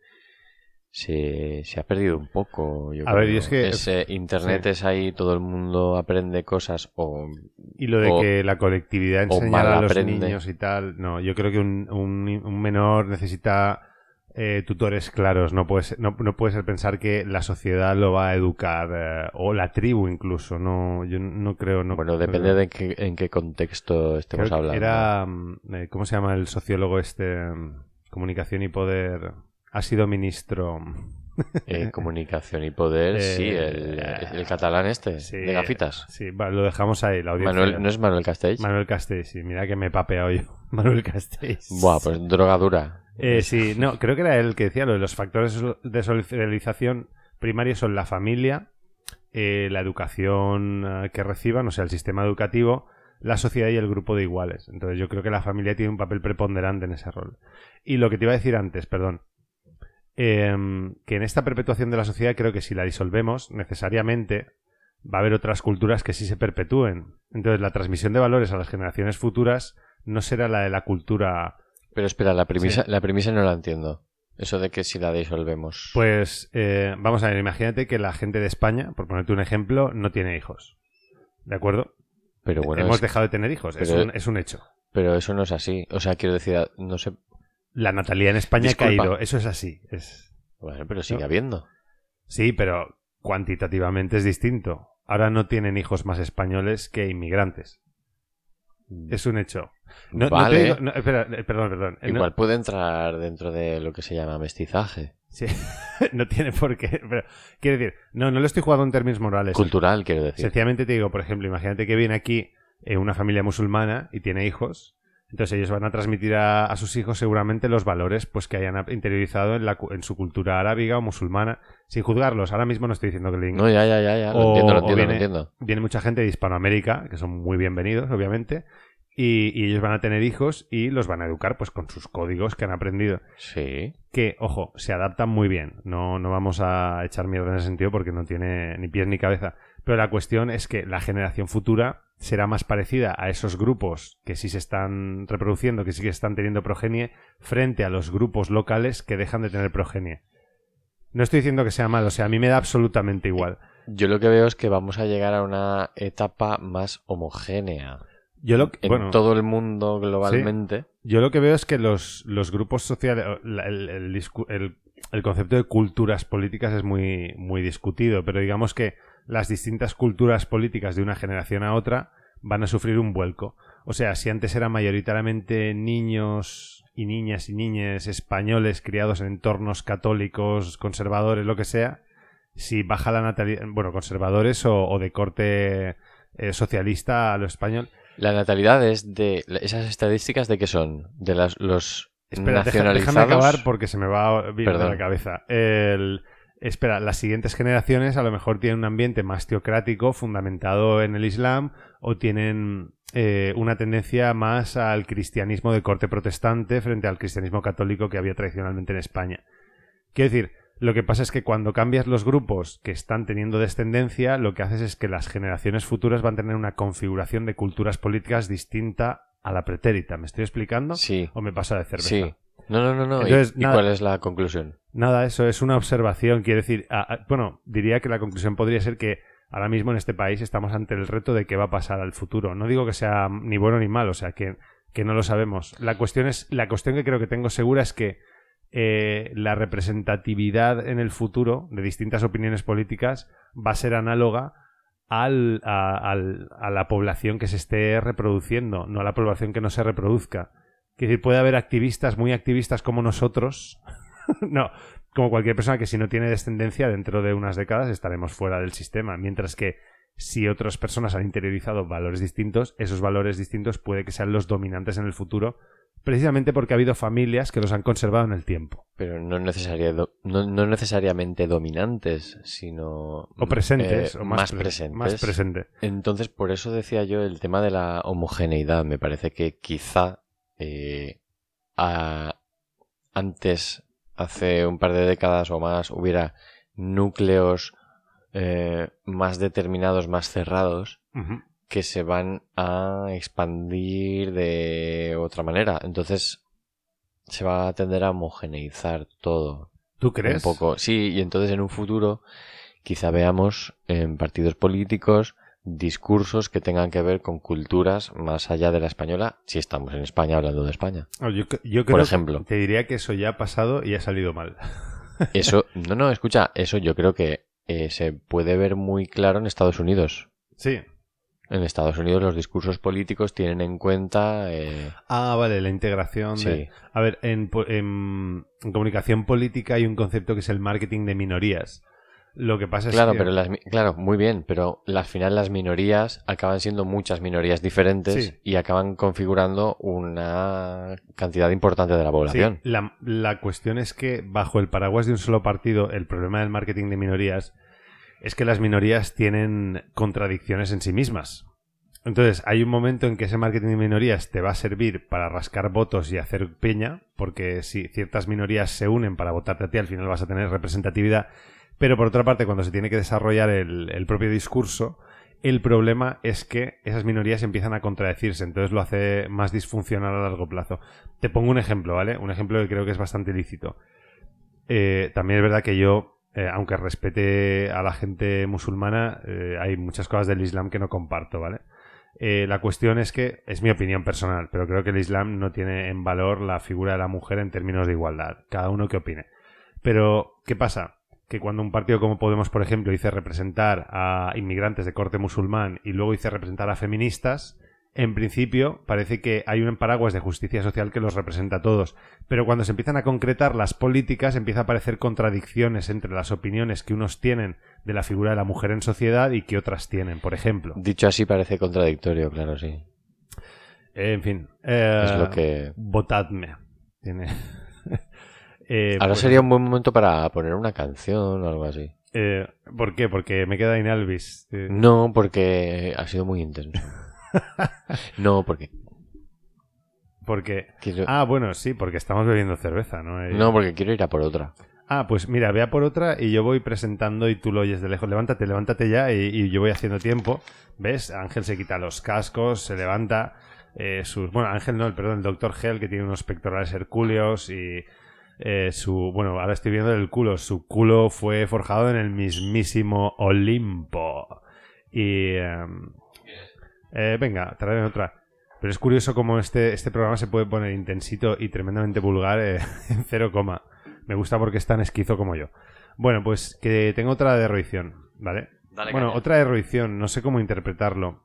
se, se ha perdido un poco. Yo A ver, y es que- Ese internet sí. es ahí, todo el mundo aprende cosas o Y lo de O- que la colectividad o enseñara a los aprende. niños y tal, no, yo creo que un, un- un menor necesita eh, tutores claros, no puede, ser, no, no puede ser pensar que la sociedad lo va a educar, eh, o la tribu incluso, no, yo no creo, no bueno, depende de qué- en qué contexto estemos Creo que hablando. Era, mm, eh, ¿cómo se llama el sociólogo este? mm, Comunicación y poder. Ha sido ministro. Eh, comunicación y poder, sí, el, el catalán este, Sí, de gafitas. Sí, va, lo dejamos ahí, la audiencia. Manuel, ¿No es Manuel Castells? Manuel Castells, sí, mira que me he papeado yo. Manuel Castells. Buah, pues droga dura. Eh, sí, no, creo que era él que decía lo de los factores de socialización primarios son la familia, eh, la educación eh, que reciban, o sea, el sistema educativo, la sociedad y el grupo de iguales. Entonces yo creo que la familia tiene un papel preponderante en ese rol. Y lo que te iba a decir antes, perdón, em, que en esta perpetuación de la sociedad creo que si la disolvemos, necesariamente va a haber otras culturas que sí se perpetúen. Entonces la transmisión de valores a las generaciones futuras no será la de la cultura Pero espera, la premisa, Sí. la premisa no la entiendo. Eso de que si la disolvemos. Pues eh, vamos a ver, imagínate que la gente de España, por ponerte un ejemplo, no tiene hijos. ¿De acuerdo? pero bueno, Hemos es- dejado de tener hijos, es, pero- un, es un hecho. pero eso no es así. O sea, quiero decir, no sé. La natalidad en España Disculpa. ha caído, eso es así. Es... Bueno, pero sigue No. habiendo. Sí, pero cuantitativamente es distinto. Ahora no tienen hijos más españoles que inmigrantes. Es un hecho. No, no te Vale. digo- no, espera, eh, perdón, perdón. Eh, Igual puede entrar dentro de lo que se llama mestizaje. Sí, no tiene por qué. Pero, quiero decir, no, no lo estoy jugando en términos morales. Cultural, quiero decir. Sencillamente te digo, por ejemplo, imagínate que viene aquí eh, una familia musulmana y tiene hijos. Entonces ellos van a transmitir a, a sus hijos seguramente los valores pues que hayan interiorizado en, la, en su cultura arábiga o musulmana, sin juzgarlos. Ahora mismo no estoy diciendo que le No, ya, ya, ya, ya. Lo O- entiendo, lo entiendo, lo viene- entiendo. viene mucha gente de Hispanoamérica, que son muy bienvenidos, obviamente, y, y ellos van a tener hijos y los van a educar pues con sus códigos que han aprendido. Sí. Que, ojo, se adaptan muy bien. No, no vamos a echar mierda en ese sentido porque no tiene ni pies ni cabeza. Pero la cuestión es que la generación futura será más parecida a esos grupos que sí se están reproduciendo, que sí que están teniendo progenie, frente a los grupos locales que dejan de tener progenie. No estoy diciendo que sea malo, o sea, a mí me da absolutamente igual. Yo lo que veo es que vamos a llegar a una etapa más homogénea. Yo lo, En bueno, todo el mundo globalmente. Yo lo que veo es que los, los grupos sociales, el, el el- el concepto de culturas políticas es muy, muy discutido, pero digamos que las distintas culturas políticas de una generación a otra van a sufrir un vuelco. O sea, si antes eran mayoritariamente niños y niñas y niñas españoles criados en entornos católicos, conservadores, lo que sea, si baja la natalidad, bueno, conservadores o, o de corte eh, socialista a lo español, La natalidad es de. Esas estadísticas de qué son? De las, los Espera, deja- nacionalizados. déjame acabar porque se me va a ir de Perdón. la cabeza. El- espera, las siguientes generaciones a lo mejor tienen un ambiente más teocrático fundamentado en el Islam o tienen eh, una tendencia más al cristianismo de corte protestante frente al cristianismo católico que había tradicionalmente en España. Quiero decir, lo que pasa es que cuando cambias los grupos que están teniendo descendencia, lo que haces es que las generaciones futuras van a tener una configuración de culturas políticas distinta a la pretérita. ¿Me estoy explicando? Sí. ¿O me pasa de cerveza? Sí. No, no, no, no. ¿Y- Entonces, ¿Y, nada. cuál es la conclusión? Nada, eso es una observación. Quiere decir, bueno, diría que la conclusión podría ser que ahora mismo en este país estamos ante el reto de qué va a pasar al futuro. No digo que sea ni bueno ni malo, o sea, que, que no lo sabemos. La cuestión es, la cuestión que creo que tengo segura es que eh, la representatividad en el futuro de distintas opiniones políticas va a ser análoga al, a, al- a la población que se esté reproduciendo, no a la población que no se reproduzca. Es decir, puede haber activistas muy activistas como nosotros, no, como cualquier persona que si no tiene descendencia dentro de unas décadas estaremos fuera del sistema, mientras que si otras personas han interiorizado valores distintos, esos valores distintos puede que sean los dominantes en el futuro, precisamente porque ha habido familias que los han conservado en el tiempo. Pero no, necesaria- do- no, no necesariamente dominantes, sino. O presentes, eh, o más, más, pre- presentes. más presente. Entonces, por eso decía yo el tema de la homogeneidad. Me parece que quizá eh, a- antes, hace un par de décadas o más, hubiera núcleos eh, más determinados, más cerrados, que se van a expandir de otra manera. Entonces, se va a tender a homogeneizar todo. ¿Tú crees? Un poco. Sí, y entonces en un futuro quizá veamos en partidos políticos discursos que tengan que ver con culturas más allá de la española, si estamos en España hablando de España. Yo, c- yo Por creo- ejemplo. Te diría que eso ya ha pasado y ha salido mal. Eso, no, no, escucha, eso yo creo que eh, se puede ver muy claro en Estados Unidos. Sí. En Estados Unidos los discursos políticos tienen en cuenta... eh, Ah, vale, la integración Sí. de... A ver, en, en- en comunicación política hay un concepto que es el marketing de minorías. Lo que pasa es Claro, que... pero las, claro, muy bien, pero al final las minorías acaban siendo muchas minorías diferentes Sí. y acaban configurando una cantidad importante de la Sí, población. la, la cuestión es que bajo el paraguas de un solo partido, el problema del marketing de minorías es que las minorías tienen contradicciones en sí mismas. Entonces, hay un momento en que ese marketing de minorías te va a servir para rascar votos y hacer peña, porque si ciertas minorías se unen para votarte a ti, al final vas a tener representatividad. Pero por otra parte, cuando se tiene que desarrollar el, propio discurso, el problema es que esas minorías empiezan a contradecirse, entonces lo hace más disfuncional a largo plazo. Te pongo un ejemplo, ¿vale? Un ejemplo que creo que es bastante lícito. Eh, también es verdad que yo, eh, aunque respete a la gente musulmana, eh, hay muchas cosas del Islam que no comparto, ¿vale? La cuestión es que, es mi opinión personal, pero creo que el Islam no tiene en valor la figura de la mujer en términos de igualdad. Cada uno que opine. Pero, ¿qué pasa? Que cuando un partido como Podemos, por ejemplo, dice representar a inmigrantes de corte musulmán y luego dice representar a feministas, en principio parece que hay un paraguas de justicia social que los representa a todos, pero cuando se empiezan a concretar las políticas empieza a aparecer contradicciones entre las opiniones que unos tienen de la figura de la mujer en sociedad y que otras tienen, por ejemplo. Dicho así parece contradictorio, claro, sí. Eh, en fin, eh, Es lo que- votadme. Tiene... Eh, Ahora pues- sería un buen momento para poner una canción o algo así. eh, ¿Por qué? Porque me queda Inalvis. Eh, No, porque ha sido muy intenso. No, porque... Porque... quiero- Ah, bueno, sí, porque estamos bebiendo cerveza, ¿no? Eh, No, porque quiero ir a por otra. Ah, pues mira, vea por otra y yo voy presentando y tú lo oyes de lejos. Levántate, levántate ya y, y yo voy haciendo tiempo. ¿Ves? Ángel se quita los cascos, se levanta. eh, sus... Bueno, Ángel no, el- perdón, el doctor Gel que tiene unos pectorales hercúleos y eh, su... Bueno, ahora estoy viendo el culo. Su culo fue forjado en el mismísimo Olimpo. Y... em, eh, venga, tráeme otra. Pero es curioso cómo este, este programa se puede poner intensito y tremendamente vulgar eh, en cero coma. Me gusta porque es tan esquizo como yo. Bueno, pues que tengo otra de Roición, ¿vale? bueno, caña. otra de Roición, no sé cómo interpretarlo.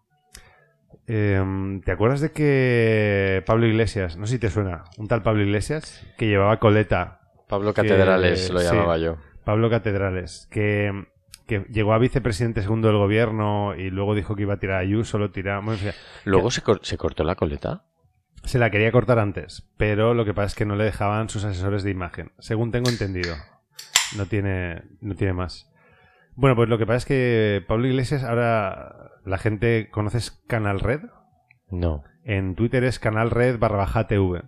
Em, ¿Te acuerdas de que Pablo Iglesias, no sé si te suena, un tal Pablo Iglesias, que llevaba coleta? Pablo que- Catedrales lo sí, llamaba yo. Pablo Catedrales, que, que llegó a vicepresidente segundo del gobierno y luego dijo que iba a tirar a Ayuso, lo fin, Luego se, cor- se cortó la coleta. se la quería cortar antes, pero lo que pasa es que no le dejaban sus asesores de imagen, según tengo entendido. No tiene, no tiene más. Bueno, pues lo que pasa es que Pablo Iglesias ahora la gente conoces Canal Red. No. En Twitter es Canal Red barra baja TV.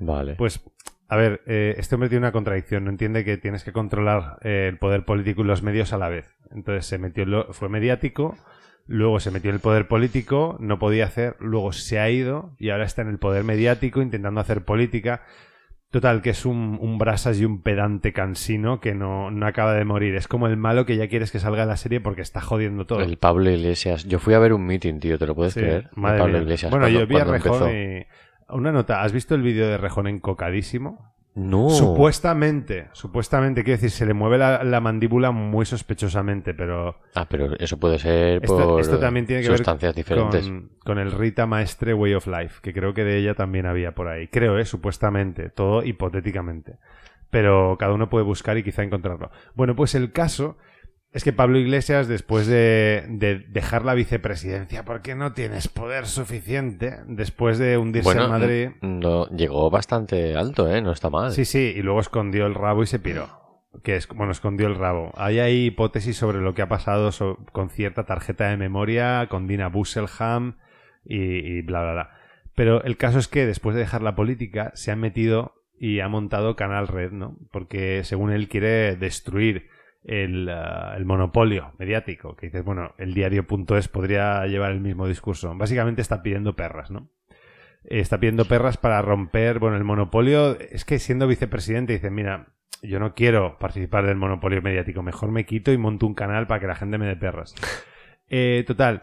Vale. Pues, a ver, eh, este hombre tiene una contradicción. No entiende que tienes que controlar eh, el poder político y los medios a la vez. Entonces se metió, lo- fue mediático, luego se metió en el poder político, no podía hacer, luego se ha ido y ahora está en el poder mediático intentando hacer política. Total, que es un, un brasas y un pedante cansino que no, no acaba de morir. Es como el malo que ya quieres que salga de la serie porque está jodiendo todo. El Pablo Iglesias. Yo fui a ver un meeting, tío, ¿te lo puedes Sí, creer? Madre Pablo mía. Iglesias. Bueno, cuando- yo vi a Rejón y... Una nota, ¿has visto el vídeo de Rejón encocadísimo? No. Supuestamente, supuestamente, quiero decir, se le mueve la, la mandíbula muy sospechosamente, pero Ah, pero eso puede ser esto, por esto también tiene que ver sustancias diferentes. con, con el Rita Maestre Way of Life, que creo que de ella también había por ahí. Creo, ¿eh? Supuestamente, todo hipotéticamente. Pero cada uno puede buscar y quizá encontrarlo. Bueno, pues el caso es que Pablo Iglesias, después de, de dejar la vicepresidencia porque no tienes poder suficiente, después de hundirse Bueno, en Madrid... no, llegó bastante alto, ¿eh? No está mal. Sí, sí, y luego escondió el rabo y se piró. Que es, bueno, escondió el rabo. Hay ahí hipótesis sobre lo que ha pasado so- con cierta tarjeta de memoria, con Dina Busselham y, y bla, bla, bla. Pero el caso es que después de dejar la política se ha metido y ha montado Canal Red, ¿no? Porque según él quiere destruir el, ah, el monopolio mediático. Que dices, bueno, el diario.es podría llevar el mismo discurso. Básicamente está pidiendo perras, ¿no? está pidiendo perras para romper, bueno, el monopolio. Es que siendo vicepresidente dice, mira, yo no quiero participar del monopolio mediático, mejor me quito y monto un canal para que la gente me dé perras. Eh, total,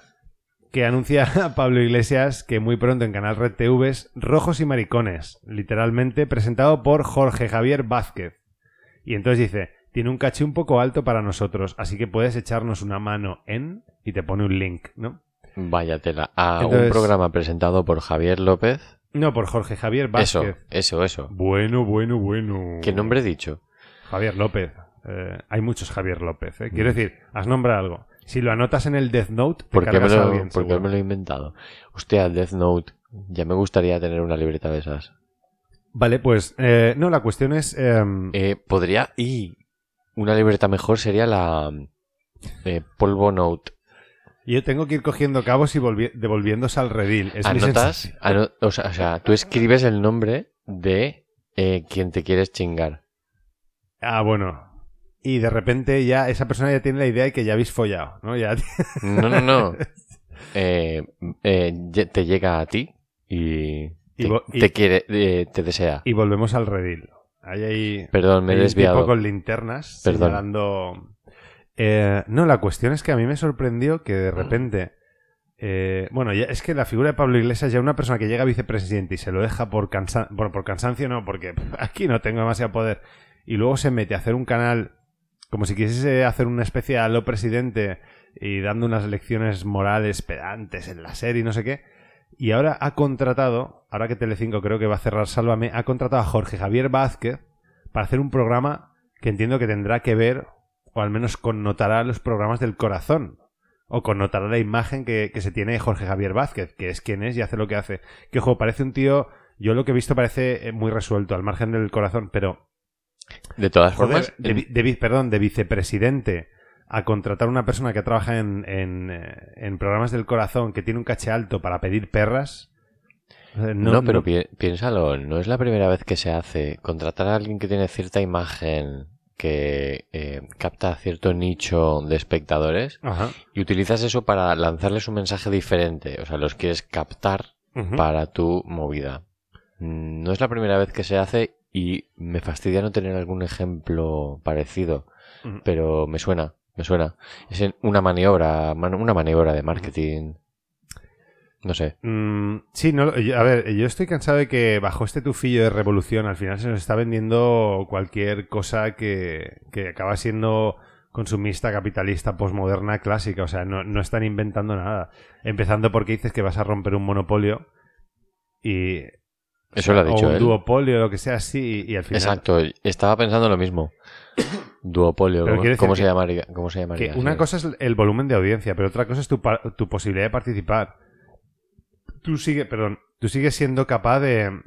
que anuncia a Pablo Iglesias que muy pronto en Canal Red TV es Rojos y Maricones, literalmente presentado por Jorge Javier Vázquez. Y entonces dice, tiene un caché un poco alto para nosotros, así que puedes echarnos una mano en... y te pone un link, ¿no? Vaya tela. A un programa presentado por Javier López. No, por Jorge Javier Eso, Vázquez. eso, eso. Bueno, bueno, bueno. ¿Qué nombre he dicho? Javier López. Eh, hay muchos Javier López. ¿eh? Mm. Quiero decir, has nombrado algo. Si lo anotas en el Death Note, te ¿Por qué, me a lo, alguien, por qué seguro. me lo he inventado? Hostia, Death Note. Ya me gustaría tener una libreta de esas. Vale, pues eh, no, la cuestión es... em, Eh, podría. Y una libreta mejor sería la. eh, Polvo Note. yo tengo que ir cogiendo cabos y volvi- devolviéndose al redil. Es Anotas. ano- o, sea, o sea, tú escribes el nombre de eh, quien te quieres chingar. Ah, bueno. Y de repente ya esa persona ya tiene la idea de que ya habéis follado, ¿no? Ya... No, no, no. Eh, te llega a ti y. Te, y- te quiere, te desea. y volvemos al redil. Ahí hay... Perdón, me he desviado. tipo con linternas Perdón. señalando... Eh, no, la cuestión es que a mí me sorprendió que de repente Eh, bueno, ya- es que la figura de Pablo Iglesias, ya una persona que llega a vicepresidente y se lo deja por, cansa bueno, por cansancio, no, porque aquí no tengo demasiado poder, y luego se mete a hacer un canal como si quisiese hacer una especie de lo presidente y dando unas lecciones morales pedantes en la serie y no sé qué. Y ahora ha contratado, ahora que Telecinco creo que va a cerrar Sálvame, ha contratado a Jorge Javier Vázquez para hacer un programa que entiendo que tendrá que ver, o al menos connotará los programas del corazón. O connotará la imagen que, que se tiene de Jorge Javier Vázquez, que es quien es y hace lo que hace. Que, ojo, parece un tío, yo lo que he visto parece eh, muy resuelto, al margen del corazón, pero De todas Joder, formas, de, de perdón, de vicepresidente a contratar a una persona que trabaja en, en, eh, en programas del corazón que tiene un caché alto para pedir perras. No, pero pi- piénsalo, no es la primera vez que se hace contratar a alguien que tiene cierta imagen que eh, capta cierto nicho de espectadores Ajá. y utilizas eso para lanzarles un mensaje diferente, o sea, los quieres captar para tu movida. No es la primera vez que se hace y me fastidia no tener algún ejemplo parecido, pero me suena, me suena. Es una maniobra, man- una maniobra de marketing. No sé. Mm, sí, no, yo- a ver, yo estoy cansado de que bajo este tufillo de revolución al final se nos está vendiendo cualquier cosa que, que acaba siendo consumista, capitalista, posmoderna, clásica. O sea, no, no están inventando nada. Empezando porque dices que vas a romper un monopolio y... Eso lo ha o dicho un él. duopolio, lo que sea así, y, y al final... Exacto, estaba pensando lo mismo. Duopolio, ¿cómo, cómo se llamaría? ¿Cómo se llamaría? Que una Sí. cosa es el volumen de audiencia, pero otra cosa es tu, tu posibilidad de participar. Tú sigues, perdón, tú sigues siendo capaz de,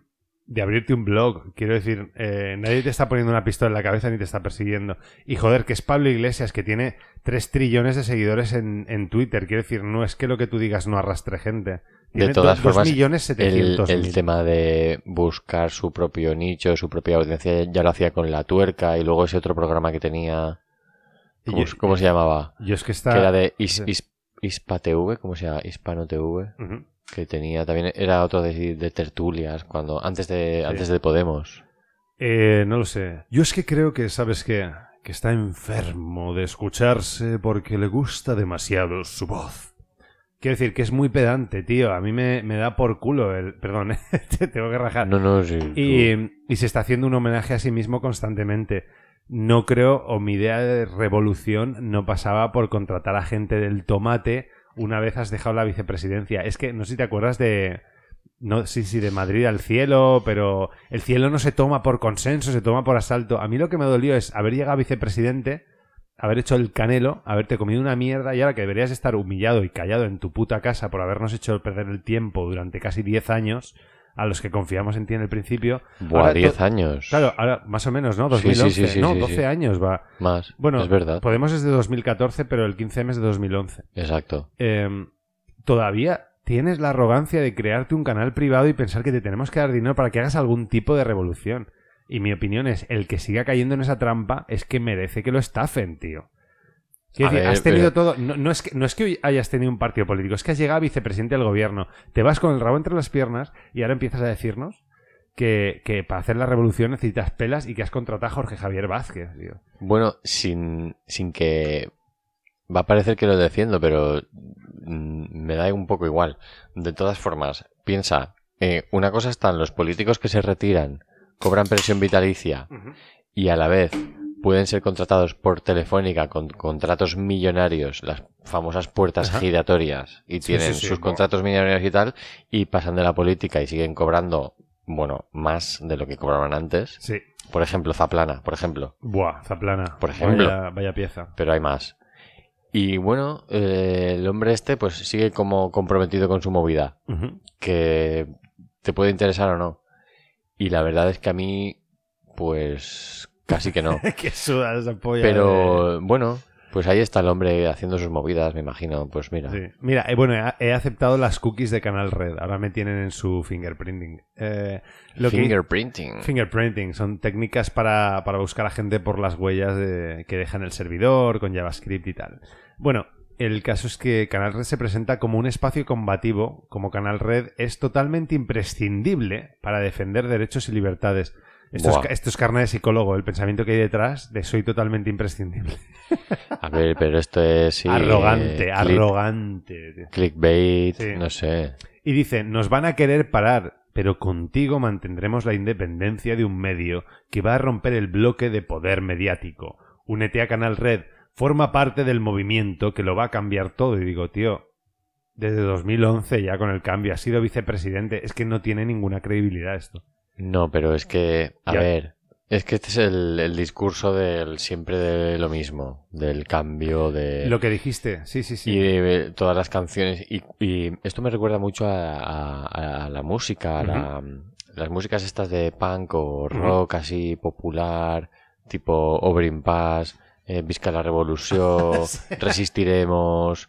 de abrirte un blog. Quiero decir, eh, nadie te está poniendo una pistola en la cabeza ni te está persiguiendo. Y joder, que es Pablo Iglesias, que tiene 3 trillones de seguidores en, en Twitter. Quiero decir, no es que lo que tú digas no arrastre gente. Tiene De todas formas, millones el, el tema de buscar su propio nicho, su propia audiencia, ya lo hacía con La Tuerca y luego ese otro programa que tenía... ¿Cómo, yo- cómo se llamaba? Yo es que está... Que era de Is, sí. Is- Ispa TV, ¿cómo se llama? Hispano TV. Ujú. Que tenía también, era otro de, de tertulias, cuando antes de, antes de Podemos. Eh, no lo sé. Yo es que creo que, ¿sabes qué? Que está enfermo de escucharse porque le gusta demasiado su voz. Quiero decir que es muy pedante, tío. A mí me, me da por culo el... Perdón, te tengo que rajar. No, no, sí. Y, y se está haciendo un homenaje a sí mismo constantemente. No creo, o mi idea de revolución no pasaba por contratar a gente del tomate una vez has dejado la vicepresidencia. Es que no sé si te acuerdas de. No sé si de Madrid al cielo, pero el cielo no se toma por consenso, se toma por asalto. A mí lo que me dolió es haber llegado a vicepresidente, haber hecho el canelo, haberte comido una mierda y ahora que deberías estar humillado y callado en tu puta casa por habernos hecho perder el tiempo durante casi 10 años a los que confiamos en ti en el principio. Buah, Ahora 10 to- años. Claro, ahora más o menos, ¿no? Sí, sí, 2011. sí, sí, no, sí, 12 sí. años va. Más, Bueno, es verdad. Podemos es de 2014, pero el 15M es de 2011. Exacto. Eh, todavía tienes la arrogancia de crearte un canal privado y pensar que te tenemos que dar dinero para que hagas algún tipo de revolución. Y mi opinión es, el que siga cayendo en esa trampa es que merece que lo estafen, tío. Quiero decir, ver, has tenido pero- todo. No, no es que, no es que hoy hayas tenido un partido político, es que has llegado a vicepresidente del gobierno. Te vas con el rabo entre las piernas y ahora empiezas a decirnos que, que para hacer la revolución necesitas pelas y que has contratado a Jorge Javier Vázquez, tío. Bueno, sin, sin que... Va a parecer que lo defiendo, pero mm, me da un poco igual. De todas formas, piensa, eh, una cosa están los políticos que se retiran, cobran pensión vitalicia y a la vez pueden ser contratados por Telefónica con contratos millonarios, las famosas puertas Ajá. giratorias, y tienen sí, sí, sus contratos millonarios y tal, y pasan de la política y siguen cobrando, bueno, más de lo que cobraban antes. Sí. Por ejemplo, Zaplana, por ejemplo. Buah, Zaplana. Por ejemplo. Vaya, vaya pieza. pero hay más. Y bueno, eh, el hombre este pues sigue como comprometido con su movida, que te puede interesar o no. Y la verdad es que a mí, pues casi que no. que suda esa polla. Pero bueno, pues ahí está el hombre haciendo sus movidas, me imagino. Pues mira, Sí. Mira, eh, bueno, he, aceptado las cookies de Canal Red. Ahora me tienen en su fingerprinting. Eh, lo que- fingerprinting. Fingerprinting son técnicas para, para buscar a gente por las huellas de- que deja en el servidor, con JavaScript y tal. Bueno, el caso es que Canal Red se presenta como un espacio combativo, como Canal Red es totalmente imprescindible para defender derechos y libertades. Esto Buah. es, esto es carne de psicólogo, el pensamiento que hay detrás de soy totalmente imprescindible. A ver, pero esto es... sí, arrogante, eh, arrogante. Clickbait, Sí. no sé. Y dice, nos van a querer parar, pero contigo mantendremos la independencia de un medio que va a romper el bloque de poder mediático. Únete a Canal Red, forma parte del movimiento que lo va a cambiar todo. Y digo, tío, desde 2011 ya con el cambio, ha sido vicepresidente, es que no tiene ninguna credibilidad esto. No, pero es que, a Ya. ver, es que este es el, el discurso del siempre de lo mismo, del cambio de... Lo que dijiste, sí, sí, sí. Y de todas las canciones. Y, y esto me recuerda mucho a, a- a la música, a la- las músicas estas de punk o rock así popular, tipo Obrin Pass, eh, Visca la Revolución, Resistiremos,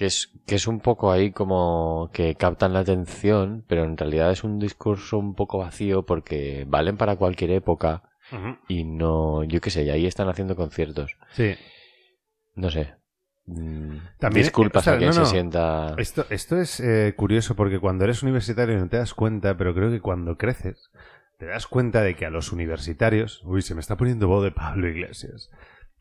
que es, que es un poco ahí como que captan la atención, pero en realidad es un discurso un poco vacío porque valen para cualquier época y no, yo qué sé, y ahí están haciendo conciertos. Sí. No sé. Mm, También, Disculpas o sea, a quien no, no. se sienta. Esto, esto es eh, curioso porque cuando eres universitario no te das cuenta, pero creo que cuando creces te das cuenta de que a los universitarios... Uy, se me está poniendo voz de Pablo Iglesias.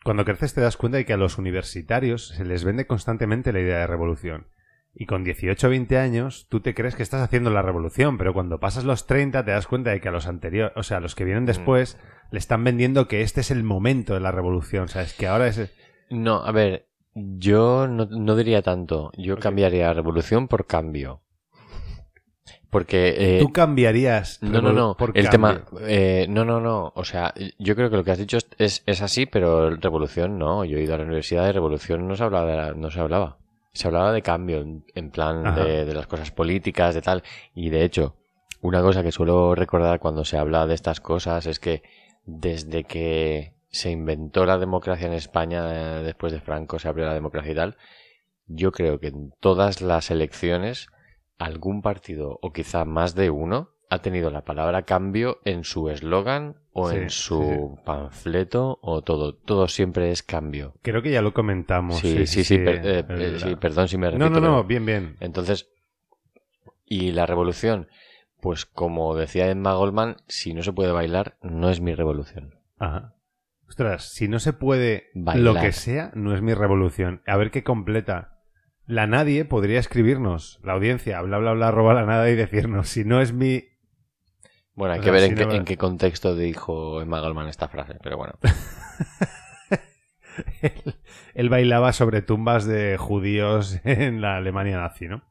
Cuando creces te das cuenta de que a los universitarios se les vende constantemente la idea de revolución. Y con 18 o 20 años tú te crees que estás haciendo la revolución, pero cuando pasas los 30 te das cuenta de que a los anteriores, o sea, a los que vienen después, le están vendiendo que este es el momento de la revolución. O sea, es que ahora es... No, a ver, yo no, no diría tanto. Yo cambiaría revolución por cambio. Porque. eh, Tú cambiarías... no, no, no. por El cambio. tema. eh, no, no, no. O sea, yo creo que lo que has dicho es, es, así, pero revolución no. Yo he ido a la universidad de revolución no se hablaba. de la- no se hablaba. Se hablaba de cambio, en, plan de, de las cosas políticas, de tal. Y de hecho, una cosa que suelo recordar cuando se habla de estas cosas es que desde que se inventó la democracia en España eh, después de Franco, se abrió la democracia y tal, yo creo que en todas las elecciones algún partido o quizá más de uno ha tenido la palabra cambio en su eslogan o Sí, en su panfleto o todo. Todo siempre es cambio. Creo que ya lo comentamos. Sí, sí, sí, per- eh, eh, sí, perdón si me repito. No, no, no, bien, bien. Entonces, y la revolución, pues como decía Emma Goldman, si no se puede bailar, no es mi revolución. Ajá. Ostras, si no se puede Bailar. lo que sea, no es mi revolución. A ver qué completa. La nadie podría escribirnos, la audiencia, bla, bla, bla, arroba la nada y decirnos, si no es mi... Bueno, hay O que sea, ver si en, qué, en qué contexto dijo Emma Goldman esta frase, pero bueno. él, él bailaba sobre tumbas de judíos en la Alemania nazi, ¿no?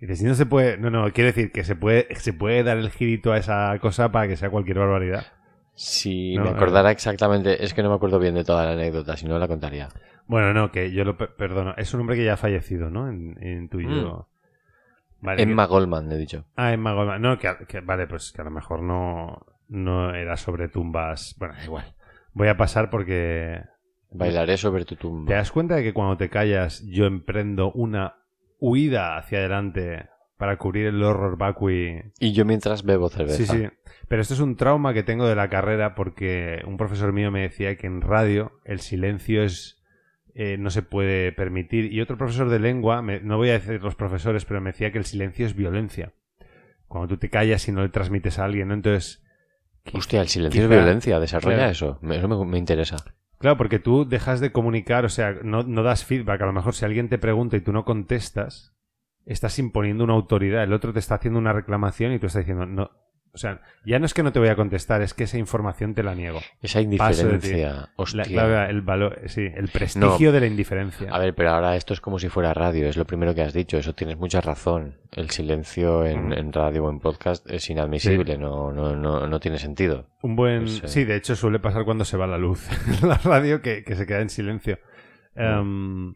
Y dice, si no se puede... No, no, quiere decir que se puede, se puede dar el girito a esa cosa para que sea cualquier barbaridad. Si No, me acordara exactamente, es que no me acuerdo bien de toda la anécdota, si no la contaría. Bueno, no, que yo lo... per- Perdono. Es un hombre que ya ha fallecido, ¿no? En, en. Vale, que- Mm. Emma Goldman, he dicho. Ah, Emma Goldman. No, que, que- vale, pues que a lo mejor no, no era sobre tumbas. Bueno, igual. Voy a pasar porque. Bailaré sobre tu ¿Te tumba. das cuenta de que cuando te callas yo emprendo una huida hacia adelante para cubrir el horror vacui? Y yo mientras bebo cerveza. Sí, sí. Pero esto es un trauma que tengo de la carrera porque un profesor mío me decía que en radio el silencio es eh, no se puede permitir. Y otro profesor de lengua, me- no voy a decir los profesores, pero me decía que el silencio es violencia. Cuando tú te callas y no le transmites a alguien, ¿no? Entonces... Hostia, el silencio es violencia, desarrolla Claro. eso. Eso me, me interesa. Claro, porque tú dejas de comunicar, o sea, no, no das feedback. A lo mejor si alguien te pregunta y tú no contestas, estás imponiendo una autoridad. El otro te está haciendo una reclamación y tú estás diciendo, no. O sea, ya no es que no te voy a contestar, es que esa información te la niego. Esa indiferencia. Hostia. La- el valor, sí, el prestigio de la indiferencia. A ver, pero ahora esto es como si fuera radio, es lo primero que has dicho, eso tienes mucha razón. El silencio en, Ujú. en radio o en podcast es inadmisible, no, no, no, no tiene sentido. Un buen. Pues, eh. Sí, de hecho suele pasar cuando se va la luz en la radio que, que se queda en silencio. Em,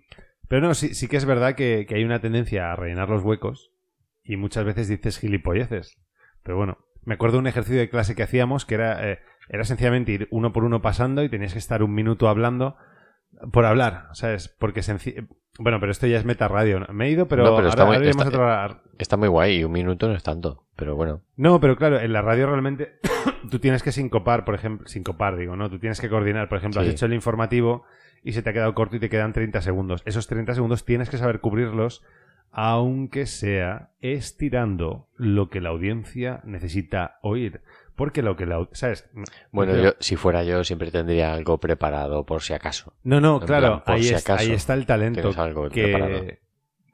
pero no, sí, sí que es verdad que, que hay una tendencia a rellenar los huecos y muchas veces dices gilipolleces. Pero bueno, me acuerdo de un ejercicio de clase que hacíamos que era, eh, era sencillamente ir uno por uno pasando y tenías que estar un minuto hablando por hablar, ¿sabes? Porque Bueno, pero esto ya es meta radio. Me he ido, pero, No, pero ahora, está muy- ahora está- otra- Está muy guay y un minuto no es tanto, pero bueno. no, pero claro, en la radio realmente tú tienes que sincopar, por ejemplo, sincopar, digo, ¿no? Tú tienes que coordinar, por ejemplo, Sí. has hecho el informativo y se te ha quedado corto y te quedan 30 segundos. Esos 30 segundos tienes que saber cubrirlos, aunque sea estirando lo que la audiencia necesita oír. Porque lo que la... ¿Sabes? Bueno, Pero- yo, si fuera yo, siempre tendría algo preparado por si acaso. No, no, En claro, plan, ahí, si es- acaso ahí está el talento. preparado. Que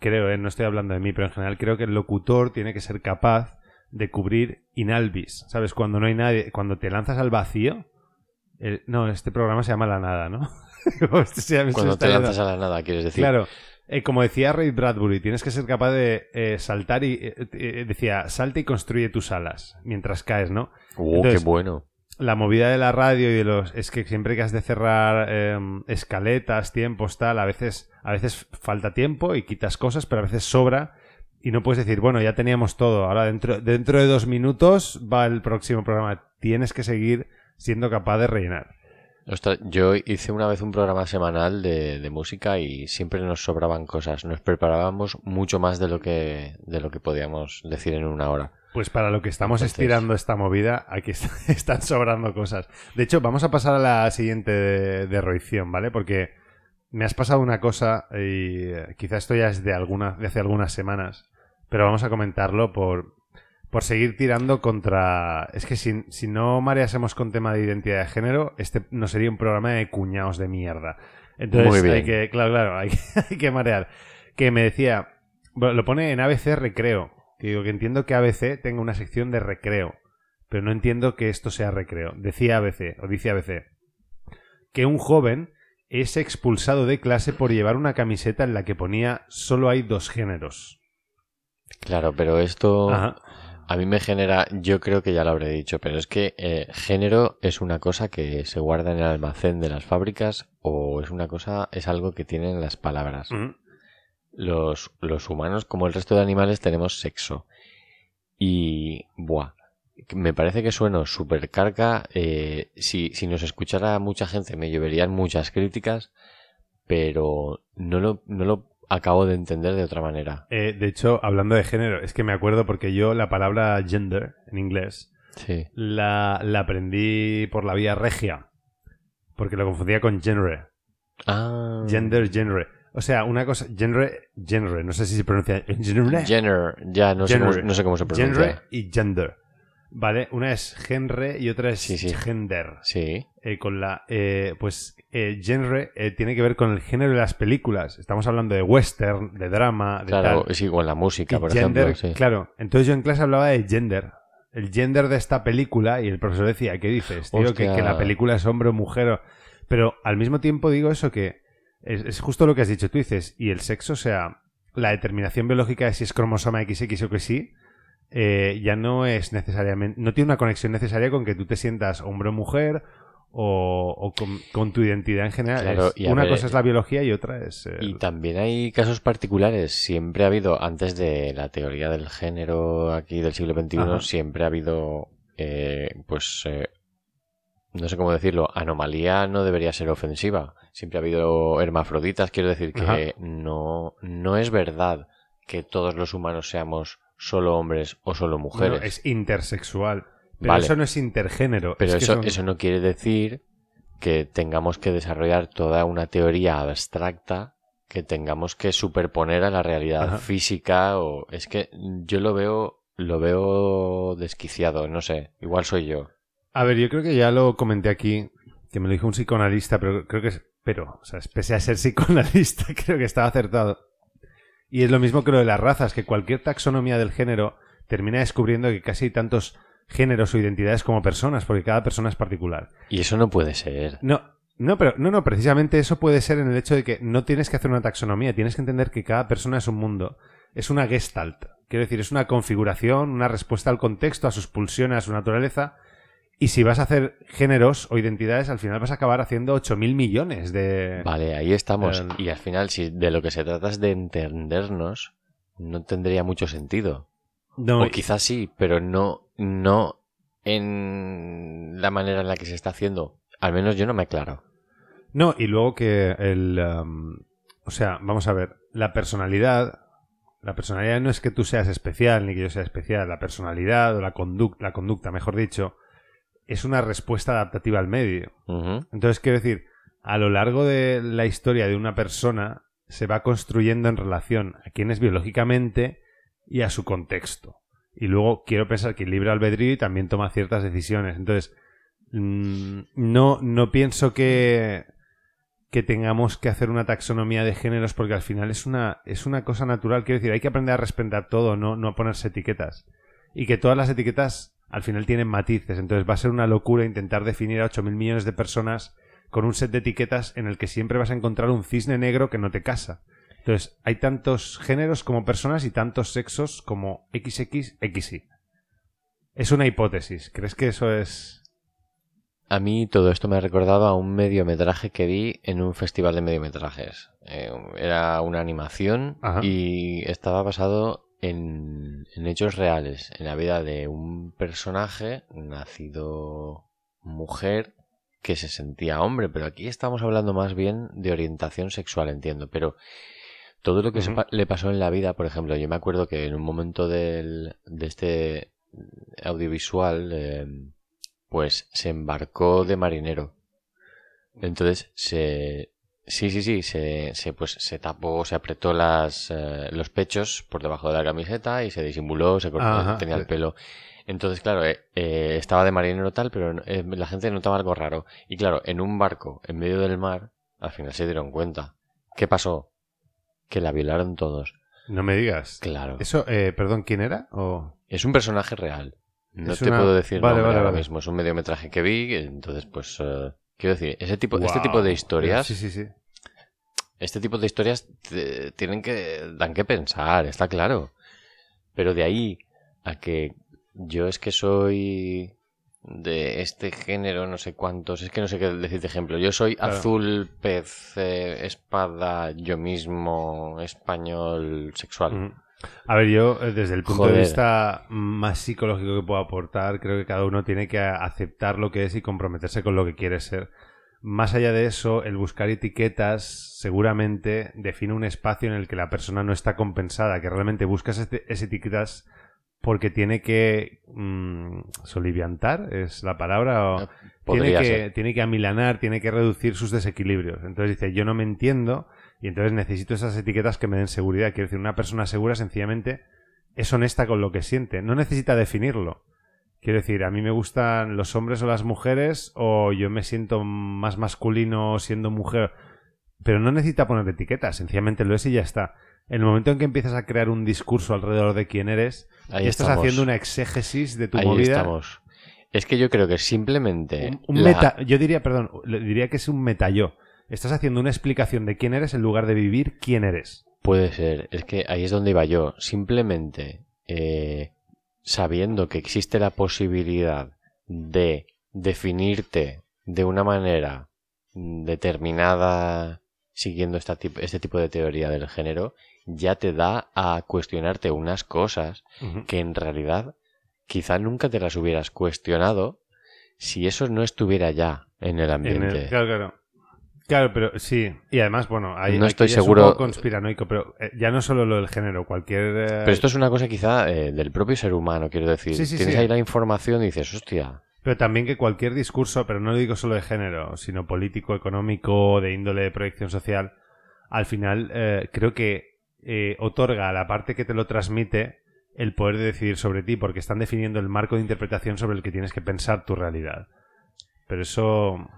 creo, eh, no estoy hablando de mí, pero en general creo que el locutor tiene que ser capaz de cubrir inalvis. ¿Sabes? Cuando no hay nadie, cuando te lanzas al vacío. el- no, este programa se llama La Nada, ¿no? Cuando te yendo- lanzas a la nada, quieres decir. Claro. Eh, como decía Ray Bradbury, tienes que ser capaz de eh, saltar y. eh, decía, salta y construye tus alas mientras caes, ¿no? Uh, Entonces, qué bueno. la movida de la radio y de los es que siempre que has de cerrar eh, escaletas, tiempos, tal, a veces a veces falta tiempo y quitas cosas, pero a veces sobra y no puedes decir, bueno, ya teníamos todo, ahora dentro dentro de dos minutos va el próximo programa. Tienes que seguir siendo capaz de rellenar. Ostras, yo hice una vez un programa semanal de, de música y siempre nos sobraban cosas. Nos preparábamos mucho más de lo que, de lo que podíamos decir en una hora. Pues para lo que estamos Entonces- estirando esta movida, aquí est- están sobrando cosas. De hecho, vamos a pasar a la siguiente de, de Roición, ¿vale? Porque me has pasado una cosa y eh, quizá esto ya es de, alguna, de hace algunas semanas, pero vamos a comentarlo por, por seguir tirando contra... Es que si, si no mareásemos con tema de identidad de género, este no sería un programa de cuñados de mierda. Entonces Muy bien. hay que, claro, claro, hay, hay que marear. Que me decía, bueno, lo pone en ABC Recreo. Que digo que entiendo que ABC tenga una sección de recreo, pero no entiendo que esto sea recreo. Decía ABC, o dice ABC, que un joven es expulsado de clase por llevar una camiseta en la que ponía solo hay dos géneros. Claro, pero esto Ajá. A mí me genera, yo creo que ya lo habré dicho, pero es que eh, género es una cosa que se guarda en el almacén de las fábricas o es una cosa, es algo que tienen las palabras. Mm. los, los humanos, como el resto de animales, tenemos sexo. Y, buah, me parece que sueno súper carga. eh, si, si nos escuchara mucha gente me lloverían muchas críticas, pero no lo, no lo acabo de entender de otra manera. Eh, de hecho, hablando de género, es que me acuerdo porque yo la palabra gender en inglés Sí. la, la aprendí por la vía regia, porque lo confundía con genre. Ah. Gender, genre. O sea, una cosa, genre, genre, no sé si se pronuncia genre. Jenner, ya no sé, cómo, Genre. no sé cómo se pronuncia. Genre y gender. ¿Vale? Una es genre y otra es Sí, sí. gender. Sí. Eh, con la, eh, pues, eh, genre eh, tiene que ver con el género de las películas. Estamos hablando de western, de drama, de Claro, tal. es igual la música, Y por gender, ejemplo. Sí. Claro, entonces yo en clase hablaba de gender. El gender de esta película y el profesor decía, ¿qué dices? Tío, que, la película es hombre o mujer. o-". Pero al mismo tiempo digo eso que es, es justo lo que has dicho tú dices. Y el sexo, o sea, la determinación biológica de si es cromosoma XX o que sí, eh, ya no es necesariamente, no tiene una conexión necesaria con que tú te sientas hombre o mujer o, o con, con tu identidad en general. Claro, Es- una ver, cosa es la biología y otra es... Y también hay casos particulares. Siempre ha habido, antes de la teoría del género aquí del siglo XXI, Ajá. siempre ha habido, eh, pues, eh, no sé cómo decirlo, anomalía no debería ser ofensiva. Siempre ha habido hermafroditas, quiero decir que Ajá. no, no es verdad que todos los humanos seamos solo hombres o solo mujeres. es intersexual. Pero Vale. eso no es intergénero. Pero es eso, son- eso no quiere decir que tengamos que desarrollar toda una teoría abstracta que tengamos que superponer a la realidad Ajá. física o es que yo lo veo lo veo desquiciado, no sé, igual soy yo. A ver, yo creo que ya lo comenté aquí, que me lo dijo un psicoanalista, pero creo que es... Pero, o sea, pese a ser psicoanalista, creo que estaba acertado. Y es lo mismo que lo de las razas, que cualquier taxonomía del género termina descubriendo que casi hay tantos géneros o identidades como personas, porque cada persona es particular. Y eso no puede ser. No, no, pero no, no, precisamente eso puede ser en el hecho de que no tienes que hacer una taxonomía, tienes que entender que cada persona es un mundo, es una gestalt, quiero decir, es una configuración, una respuesta al contexto, a sus pulsiones, a su naturaleza, y si vas a hacer géneros o identidades, al final vas a acabar haciendo 8.000 millones de... Vale, ahí estamos. Y al final, si de lo que se trata es de entendernos, no tendría mucho sentido. No, o quizás sí, pero no, no en la manera en la que se está haciendo. Al menos yo no me aclaro. No, y luego que el... um, o sea, vamos a ver, la personalidad... La personalidad no es que tú seas especial ni que yo sea especial. La personalidad o la conducta, la conducta, mejor dicho, es una respuesta adaptativa al medio. Entonces, quiero decir, a lo largo de la historia de una persona se va construyendo en relación a quién es biológicamente y a su contexto. y luego quiero pensar que el libre albedrío también toma ciertas decisiones. Entonces, mm, no, no pienso que, que tengamos que hacer una taxonomía de géneros porque al final es una, es una cosa natural. Quiero decir, hay que aprender a respetar todo, no, no a ponerse etiquetas. Y que todas las etiquetas al final tienen matices. Entonces va a ser una locura intentar definir a 8.000 millones de personas con un set de etiquetas en el que siempre vas a encontrar un cisne negro que no te casa. Entonces, hay tantos géneros como personas y tantos sexos como XXXY. Es una hipótesis. ¿Crees que eso es...? A mí todo esto me ha recordado a un mediometraje que vi en un festival de mediometrajes. Eh, era una animación Ajá. y estaba basado en, en hechos reales, en la vida de un personaje nacido mujer que se sentía hombre, pero aquí estamos hablando más bien de orientación sexual, entiendo, pero todo lo que pa- le pasó en la vida, por ejemplo, yo me acuerdo que en un momento del, de este audiovisual, eh, pues se embarcó de marinero. Entonces se... Sí, sí, sí, se, se, pues, se tapó, se apretó las, eh, los pechos por debajo de la camiseta y se disimuló, se cortó, Ajá, tenía sí. el pelo. Entonces, claro, eh, eh, estaba de marinero tal, pero eh, la gente notaba algo raro. Y claro, en un barco, en medio del mar, al final se dieron cuenta. ¿Qué pasó? Que la violaron todos. No me digas. Claro. Eso, eh, perdón, ¿quién era? O... Es un personaje real. No Es te una- puedo decir Vale, nombre vale, ahora vale. mismo. Es un mediometraje que vi, entonces pues eh, quiero decir, ese tipo, este Guau. tipo de historias, Sí, sí, sí. este tipo de historias te- tienen que dan que pensar, está claro. Pero de ahí a que yo es que soy de este género, no sé cuántos, es que no sé qué decir de ejemplo. Yo soy Claro. azul, pez, eh, espada, yo mismo, español, sexual. A ver, yo eh, desde el punto de vista más psicológico que puedo aportar, creo que cada uno tiene que aceptar lo que es y comprometerse con lo que quiere ser. Más allá de eso, el buscar etiquetas seguramente define un espacio en el que la persona no está compensada, que realmente buscas este- esas etiquetas porque tiene que mm, soliviantar, es la palabra, o tiene que, tiene que amilanar, tiene que reducir sus desequilibrios. Entonces dice, yo no me entiendo y entonces necesito esas etiquetas que me den seguridad. Quiero decir, una persona segura sencillamente es honesta con lo que siente, no necesita definirlo. Quiero decir, a mí me gustan los hombres o las mujeres o yo me siento más masculino siendo mujer, pero no necesita poner etiquetas, sencillamente lo es y ya está. En el momento en que empiezas a crear un discurso alrededor de quién eres, Ahí estás estamos. haciendo una exégesis de tu Ahí movida. estamos. Es que yo creo que simplemente Un, un la- meta, yo diría, perdón, diría que es un metayo. Estás haciendo una explicación de quién eres en lugar de vivir quién eres. Puede ser, es que ahí es donde iba yo. Simplemente eh, sabiendo que existe la posibilidad de definirte de una manera determinada siguiendo esta este tipo de teoría del género, ya te da a cuestionarte unas cosas que en realidad quizá nunca te las hubieras cuestionado si eso no estuviera ya en el En ambiente. el- claro, claro. Claro, pero sí. Y además, bueno, ahí, No estoy ya es un seguro- poco conspiranoico, pero eh, ya no solo lo del género, cualquier. eh, Pero esto es una cosa quizá eh, del propio ser humano, quiero decir. Sí, sí, Tienes sí. ahí la información y dices, hostia, Pero también que cualquier discurso, pero no lo digo solo de género, sino político, económico, de índole de proyección social, al final creo que eh, otorga a la parte que te lo transmite el poder de decidir sobre ti, porque están definiendo el marco de interpretación sobre el que tienes que pensar tu realidad. Pero eso...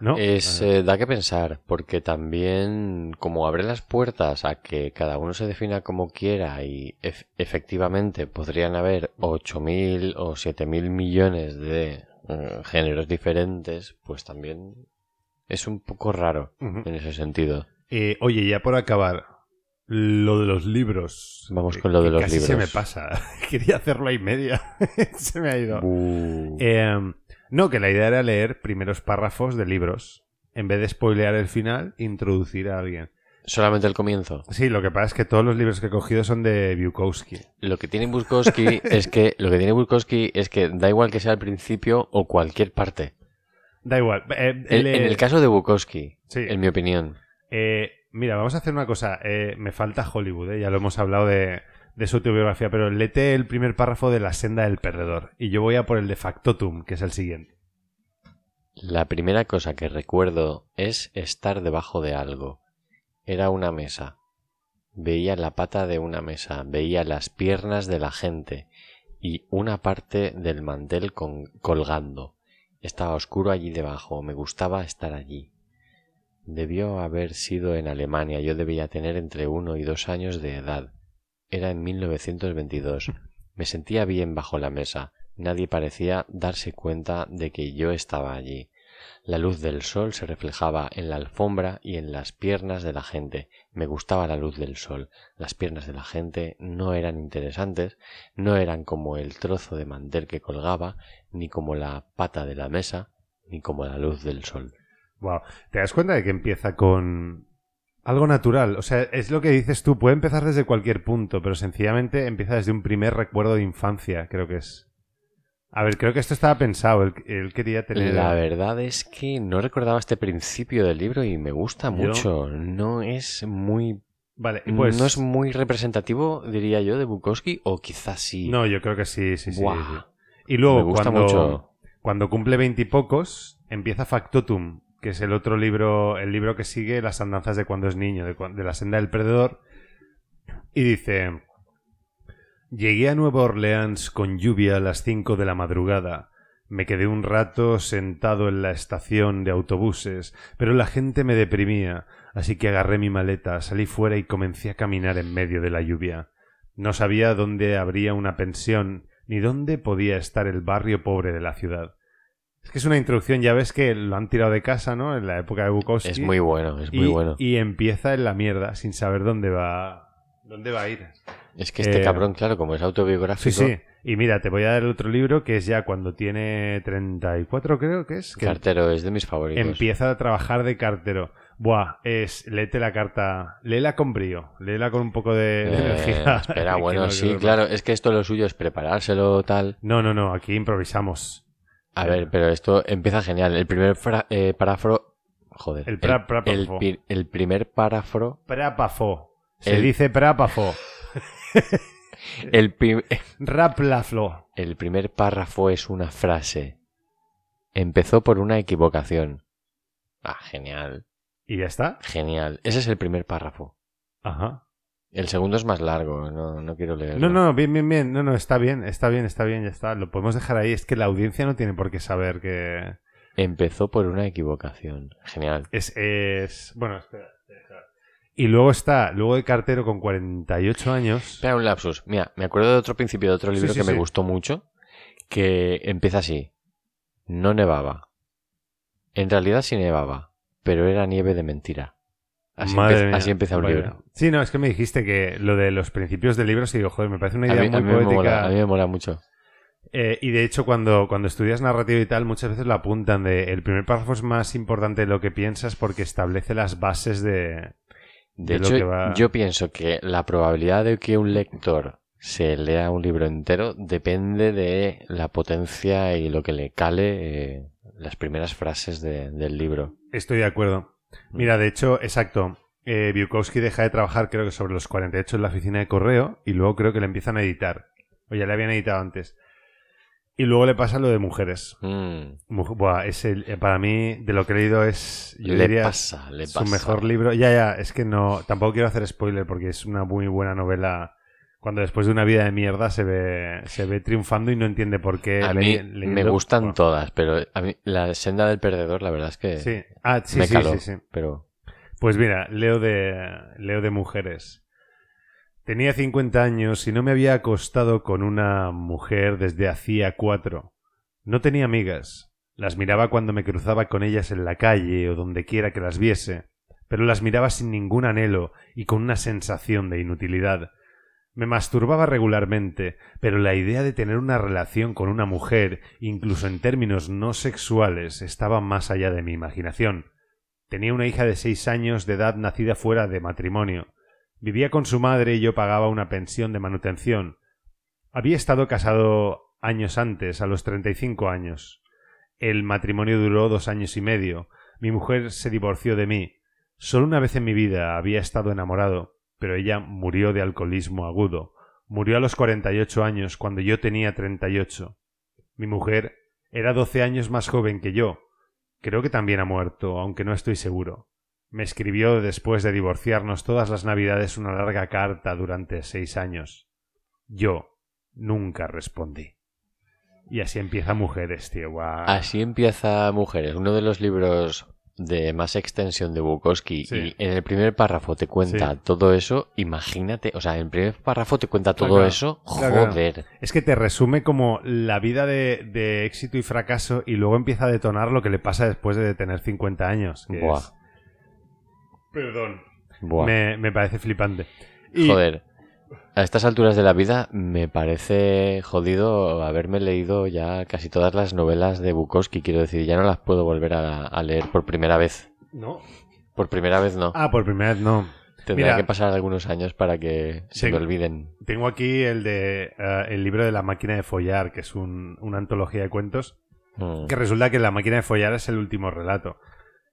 ¿No? es, Eh, da que pensar, porque también como abre las puertas a que cada uno se defina como quiera y ef- efectivamente podrían haber 8.000 o 7.000 millones de eh, géneros diferentes, pues también es un poco raro en ese sentido. Eh, oye, ya por acabar, lo de los libros. Vamos con lo de los casi se me libros. pasa. Quería hacerlo ahí media. se me ha ido. Eh, no, que la idea era leer primeros párrafos de libros. En vez de spoilear el final, introducir a alguien. Solamente el comienzo. Sí, lo que pasa es que todos los libros que he cogido son de Bukowski. Lo que tiene Bukowski es que lo que tiene Bukowski es que da igual que sea al principio o cualquier parte. Da igual. Eh, En, el caso de Bukowski, Sí. en mi opinión, Eh, mira, vamos a hacer una cosa. Eh, me falta Hollywood, eh, ya lo hemos hablado de, de su autobiografía, pero lete el primer párrafo de La senda del perdedor. Y yo voy a por el de Factotum, que es el siguiente. la primera cosa que recuerdo es estar debajo de algo. Era una mesa. veía la pata de una mesa, veía las piernas de la gente y una parte del mantel con- colgando. Estaba oscuro allí debajo, me gustaba estar allí. Debió haber sido en Alemania, yo debía tener entre uno y dos años de edad. Era en 1922. Me sentía bien bajo la mesa. Nadie parecía darse cuenta de que yo estaba allí. La luz del sol se reflejaba en la alfombra y en las piernas de la gente. Me gustaba la luz del sol. Las piernas de la gente no eran interesantes, no eran como el trozo de mantel que colgaba, ni como la pata de la mesa, ni como la luz del sol. Wow. ¿Te das cuenta de que empieza con algo natural? O sea, es lo que dices tú, puede empezar desde cualquier punto, pero sencillamente empieza desde un primer recuerdo de infancia, creo que es. A ver, creo que esto estaba pensado, él, él quería tener... La verdad es que no recordaba este principio del libro y me gusta Yo- mucho. No es muy Vale, pues... no es muy representativo, diría yo, de Bukowski, o quizás sí. No, yo creo que sí, sí, sí. Y luego, Me gusta cuando, mucho. cuando cumple veintipocos, empieza Factotum, que es el otro libro, el libro que sigue las andanzas de cuando es niño, de, la senda del perdedor. Y dice: Llegué a Nueva Orleans con lluvia a las cinco de la madrugada. Me quedé un rato sentado en la estación de autobuses, pero la gente me deprimía, así que agarré mi maleta, salí fuera y comencé a caminar en medio de la lluvia. No sabía dónde habría una pensión, ni dónde podía estar el barrio pobre de la ciudad. Es que es una introducción, ya ves que lo han tirado de casa, ¿no? En la época de Bukowski. Es muy bueno, es y, muy bueno. Y empieza en la mierda, sin saber dónde va, dónde va a ir. Es que este Eh, cabrón, claro, como es Sí, autobiográfico, sí. Y mira, te voy a dar el otro libro que es ya cuando tiene 34, creo que es. Que Cartero es de mis favoritos. empieza a trabajar de cartero. Buah, es. Léete la carta. Léela con brío. Léela con un poco de, de Eh, energía. espera, bueno, no- sí, claro, es que esto lo suyo es preparárselo tal. No, no, no, aquí improvisamos. A ver, pero esto empieza genial. El primer fra- eh, párrafo... Joder. El pra- pra- el, primer párrafo... Prápafo. Se dice prápafo. El, Raplaflo. el primer párrafo es una frase. Empezó por una equivocación. Ah, genial. ¿Y ya está? Genial. Ese es el primer párrafo. Ajá. El segundo es más largo, no, no quiero leerlo. No, no, bien, bien, bien. No, no, está bien, está bien, está bien, ya está. Lo podemos dejar ahí. Es que la audiencia no tiene por qué saber que. Empezó por una equivocación. Genial. Es. es... Bueno, espera. Y luego está, luego de cartero con 48 años. Espera un lapsus. Mira, me acuerdo de otro principio de otro libro sí, que me gustó mucho, que empieza así. No nevaba. En realidad sí nevaba, pero era nieve de mentira. Así, Madre empe- mía. así empieza un Vaya. libro. Sí, no, es que me dijiste que lo de los principios del libro, sí, digo, joder, me parece una A idea a muy me poética. mola, a mí me mola mucho. Eh, y de hecho, cuando, cuando estudias narrativa y tal, muchas veces lo apuntan de el primer párrafo es más importante de lo que piensas porque establece las bases de. De de lo hecho, que va- yo pienso que la probabilidad de que un lector se lea un libro entero depende de la potencia y lo que le cale eh, las primeras frases de- del libro. Estoy de acuerdo. Mira, de hecho, exacto. Eh, Bukowski deja de trabajar, creo que sobre los 48 en la oficina de correo, y luego creo que le empiezan a editar. O ya le habían editado antes. Y luego le pasa lo de mujeres. Mm, Buah, es el- eh, para mí, de lo que he leído, es. Yo le diría, pasa, le su pasa. mejor libro. Ya, ya, es que no. Tampoco quiero hacer spoiler porque es una muy buena novela. Cuando después de una vida de mierda se ve, se ve triunfando y no entiende por qué. A le- mí me gustan Bueno, todas, pero a mí la senda del perdedor, la verdad es que Sí. Ah, sí, me sí, caló. sí, sí. Pero Pues mira, leo de, leo de mujeres. Tenía 50 años y no me había acostado con una mujer desde hacía cuatro. No tenía amigas. Las miraba cuando me cruzaba con ellas en la calle o donde quiera que las viese, pero las miraba sin ningún anhelo y con una sensación de inutilidad. Me masturbaba regularmente, pero la idea de tener una relación con una mujer, incluso en términos no sexuales, estaba más allá de mi imaginación. Tenía una hija de seis años de edad nacida fuera de matrimonio. Vivía con su madre y yo pagaba una pensión de manutención. Había estado casado años antes, a los treinta y cinco años. El matrimonio duró dos años y medio. Mi mujer se divorció de mí. Solo una vez en mi vida había estado enamorado, pero ella murió de alcoholismo agudo. Murió a los cuarenta y ocho años, cuando yo tenía treinta y ocho. Mi mujer era doce años más joven que yo. Creo que también ha muerto, aunque no estoy seguro. Me escribió después de divorciarnos todas las navidades una larga carta durante seis años. Yo nunca respondí. Y así empieza Mujeres, tío. Así empieza Mujeres, uno de los libros de más extensión de Bukowski. Sí. Y en el primer párrafo te cuenta Sí. todo eso. Imagínate, o sea, en el primer párrafo te cuenta todo Claro, eso. claro, claro. Joder. Es que te resume como la vida de, de éxito y fracaso y luego empieza a detonar lo que le pasa después de tener 50 años. que Buah. es- Perdón. Buah. Me, me parece flipante. Y- Joder. A estas alturas de la vida me parece jodido haberme leído ya casi todas las novelas de Bukowski. Quiero decir, ya no las puedo volver a, a leer por primera vez. No. Por primera vez no. Ah, por primera vez no. Tendrá mira. que pasar algunos años para que se me olviden. Tengo aquí el de eh, el libro de la máquina de follar, que es un- una antología de cuentos. Mm. Que resulta que la máquina de follar es el último relato.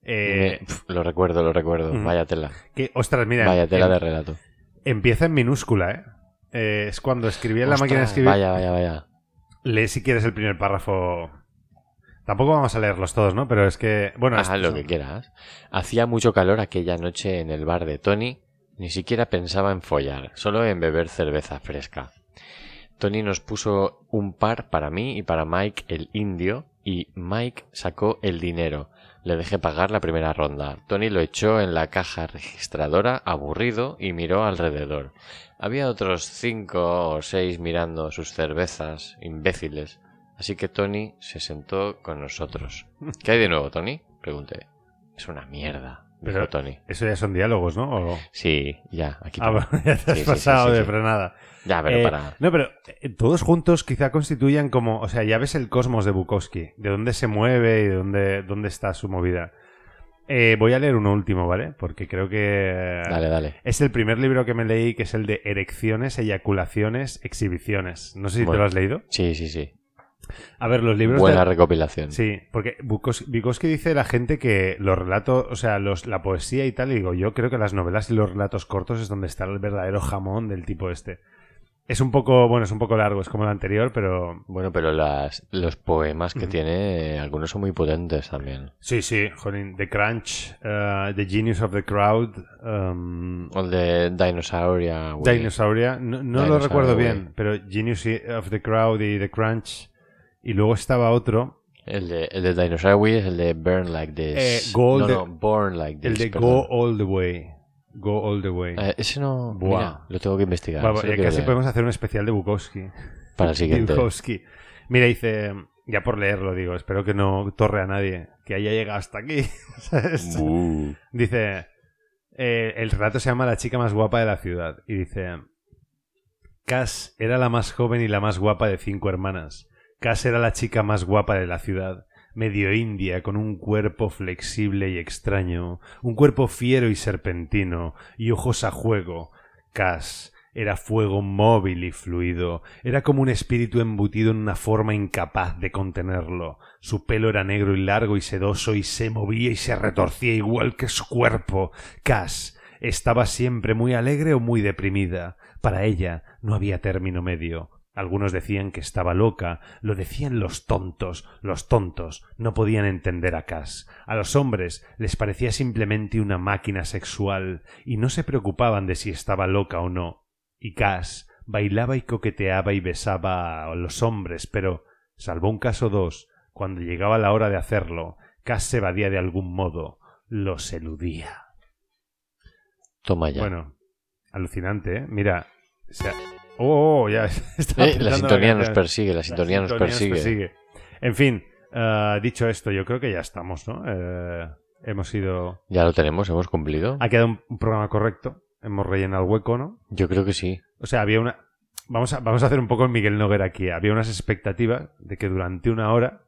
Eh, Me- pf, lo recuerdo, lo recuerdo. Vaya tela. que, ostras, mira. Vaya tela de relato. Empieza en minúscula, ¿eh? Eh, es cuando escribía en la máquina de escribir. Vaya, vaya, vaya. Lee si quieres el primer párrafo. Tampoco vamos a leerlos todos, ¿no? Pero es que. Bueno, Haz lo son- que quieras. Hacía mucho calor aquella noche en el bar de Tony. Ni siquiera pensaba en follar, solo en beber cerveza fresca. Tony nos puso un par para mí y para Mike el indio y Mike sacó el dinero. Le dejé pagar la primera ronda. Tony lo echó en la caja registradora, aburrido, y miró alrededor. Había otros cinco o seis mirando sus cervezas, imbéciles. Así que Tony se sentó con nosotros. ¿Qué hay de nuevo, Tony? Pregunté. Es una mierda, Pero- Tony. Eso ya son diálogos, ¿no? O- Sí, ya, aquí Ah, bueno, ya te has Sí, pasado sí, sí, de frenada. Ya, pero Eh, para. No, pero eh, todos juntos quizá constituyan como. O sea, ya ves el cosmos de Bukowski. De dónde se mueve y de dónde, dónde está su movida. Eh, voy a leer uno último, ¿vale? Porque creo que. Dale, dale. Es el primer libro que me leí, que es el de Erecciones, Eyaculaciones, Exhibiciones. No sé si te lo has leído. Sí, sí, sí. A ver, los libros. Buena de- recopilación. Sí, porque Bukowski, Bukowski dice la gente que los relatos, o sea, los, la poesía y tal, y digo, yo creo que las novelas y los relatos cortos es donde está el verdadero jamón del tipo este. Es un poco, bueno, es un poco largo, es como el anterior, pero Bueno, pero las, los poemas que tiene, eh, algunos son muy potentes también. sí, sí, jolín, The Crunch, uh, The Genius of the Crowd, um, O el de Dinosauria. Dinosauria, no, no lo recuerdo bien, pero Genius of the Crowd y The Crunch, y luego estaba otro, El de, el de Dinosaur Wii es el de Burn Like This. Eh, Go no, the- no, Born Like This. el de perdón. Go All the Way, Go All the Way. Eh, ese no. Buah. Mira, lo tengo que investigar. Bueno, quiero casi leer. podemos hacer un especial de Bukowski. Para el siguiente. Bukowski. Mira, dice, ya por leerlo digo, espero que no torre a nadie que haya llegado hasta aquí. ¿sabes? Dice, eh, el relato se llama La chica más guapa de la ciudad. Y dice, Cass era la más joven y la más guapa de cinco hermanas. Cass era la chica más guapa de la ciudad. Medio india, con un cuerpo flexible y extraño, un cuerpo fiero y serpentino, y ojos a juego. Cass era fuego móvil y fluido, era como un espíritu embutido en una forma incapaz de contenerlo. Su pelo era negro y largo y sedoso y se movía y se retorcía igual que su cuerpo. Cass estaba siempre muy alegre o muy deprimida. Para ella no había término medio. Algunos decían que estaba loca, lo decían los tontos. Los tontos no podían entender a Cass. A los hombres les parecía simplemente una máquina sexual y no se preocupaban de si estaba loca o no. Y Cass bailaba y coqueteaba y besaba a los hombres, pero, salvo un caso o dos, cuando llegaba la hora de hacerlo, Cass se evadía de algún modo, los eludía. Toma ya. Bueno, alucinante, ¿eh? Mira, o sea, oh, ya estaba Eh, la sintonía nos persigue, la sintonía nos persigue. En fin, eh, dicho esto, yo creo que ya estamos, ¿no? Eh, hemos ido... Ya lo tenemos, hemos cumplido. Ha quedado un, un programa correcto. Hemos rellenado el hueco, ¿no? Yo creo que sí. O sea, había una... Vamos a, vamos a hacer un poco el Miguel Noguera aquí. Había unas expectativas de que durante una hora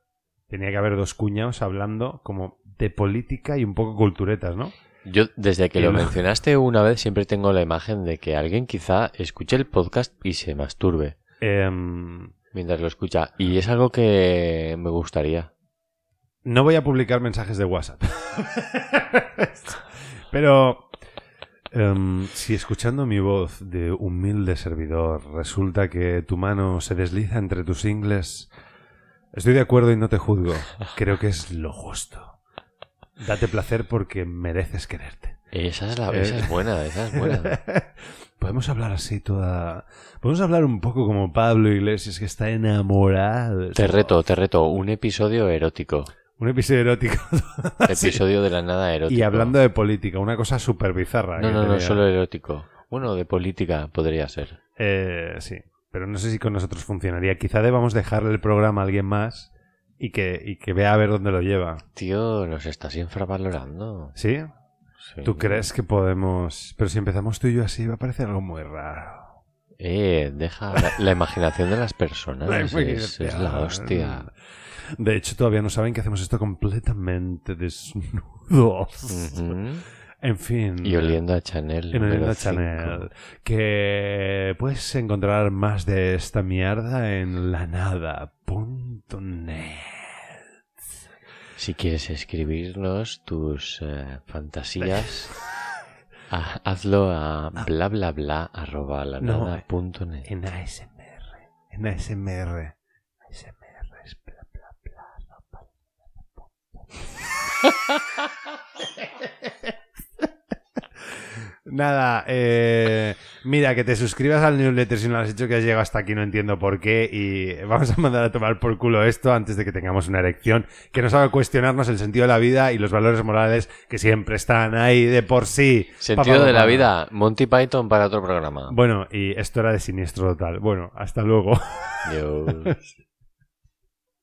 tenía que haber dos cuñados hablando como de política y un poco culturetas, ¿no? Yo, desde que lo mencionaste una vez, siempre tengo la imagen de que alguien quizá escuche el podcast y se masturbe Em, mientras lo escucha. Y es algo que me gustaría. No voy a publicar mensajes de WhatsApp. Pero em, si escuchando mi voz de humilde servidor resulta que tu mano se desliza entre tus ingles, estoy de acuerdo y no te juzgo. Creo que es lo justo. Date placer porque mereces quererte. Esa es, la, Eh. esa es buena, esa es buena. Podemos hablar así toda... Podemos hablar un poco como Pablo Iglesias que está enamorado. Te reto, te reto. Un episodio erótico. Un episodio erótico. Sí. Episodio de la nada erótico. Y hablando de política, una cosa súper bizarra. No, no, no, solo erótico. Bueno, de política podría ser. Eh, sí, pero no sé si con nosotros funcionaría. Quizá debamos dejarle el programa a alguien más y que, y que vea a ver dónde lo lleva. Tío, nos estás infravalorando. ¿Sí? Sí. ¿Tú crees que podemos...? Pero si empezamos tú y yo así va a parecer algo muy raro. Eh, deja la, la imaginación de las personas. La es, la hostia. De hecho, todavía no saben que hacemos esto completamente desnudos. Ujú. En fin. Y oliendo a Chanel. En Oliendo a Chanel. Que puedes encontrar más de esta mierda en lanada.net. Si quieres escribirnos tus eh, fantasías, ha- hazlo a bla bla bla arroba la No, nada punto net. En ASMR. En ASMR. ASMR es bla bla bla. Nada, eh, mira, que te suscribas al newsletter si no lo has hecho, que has llegado hasta aquí, no entiendo por qué, y vamos a mandar a tomar por culo esto antes de que tengamos una erección, que nos haga cuestionarnos el sentido de la vida y los valores morales que siempre están ahí de por sí. Sentido Papá, de la vida, Monty Python para otro programa. Bueno, y esto era de siniestro total. Bueno, hasta luego. Dios.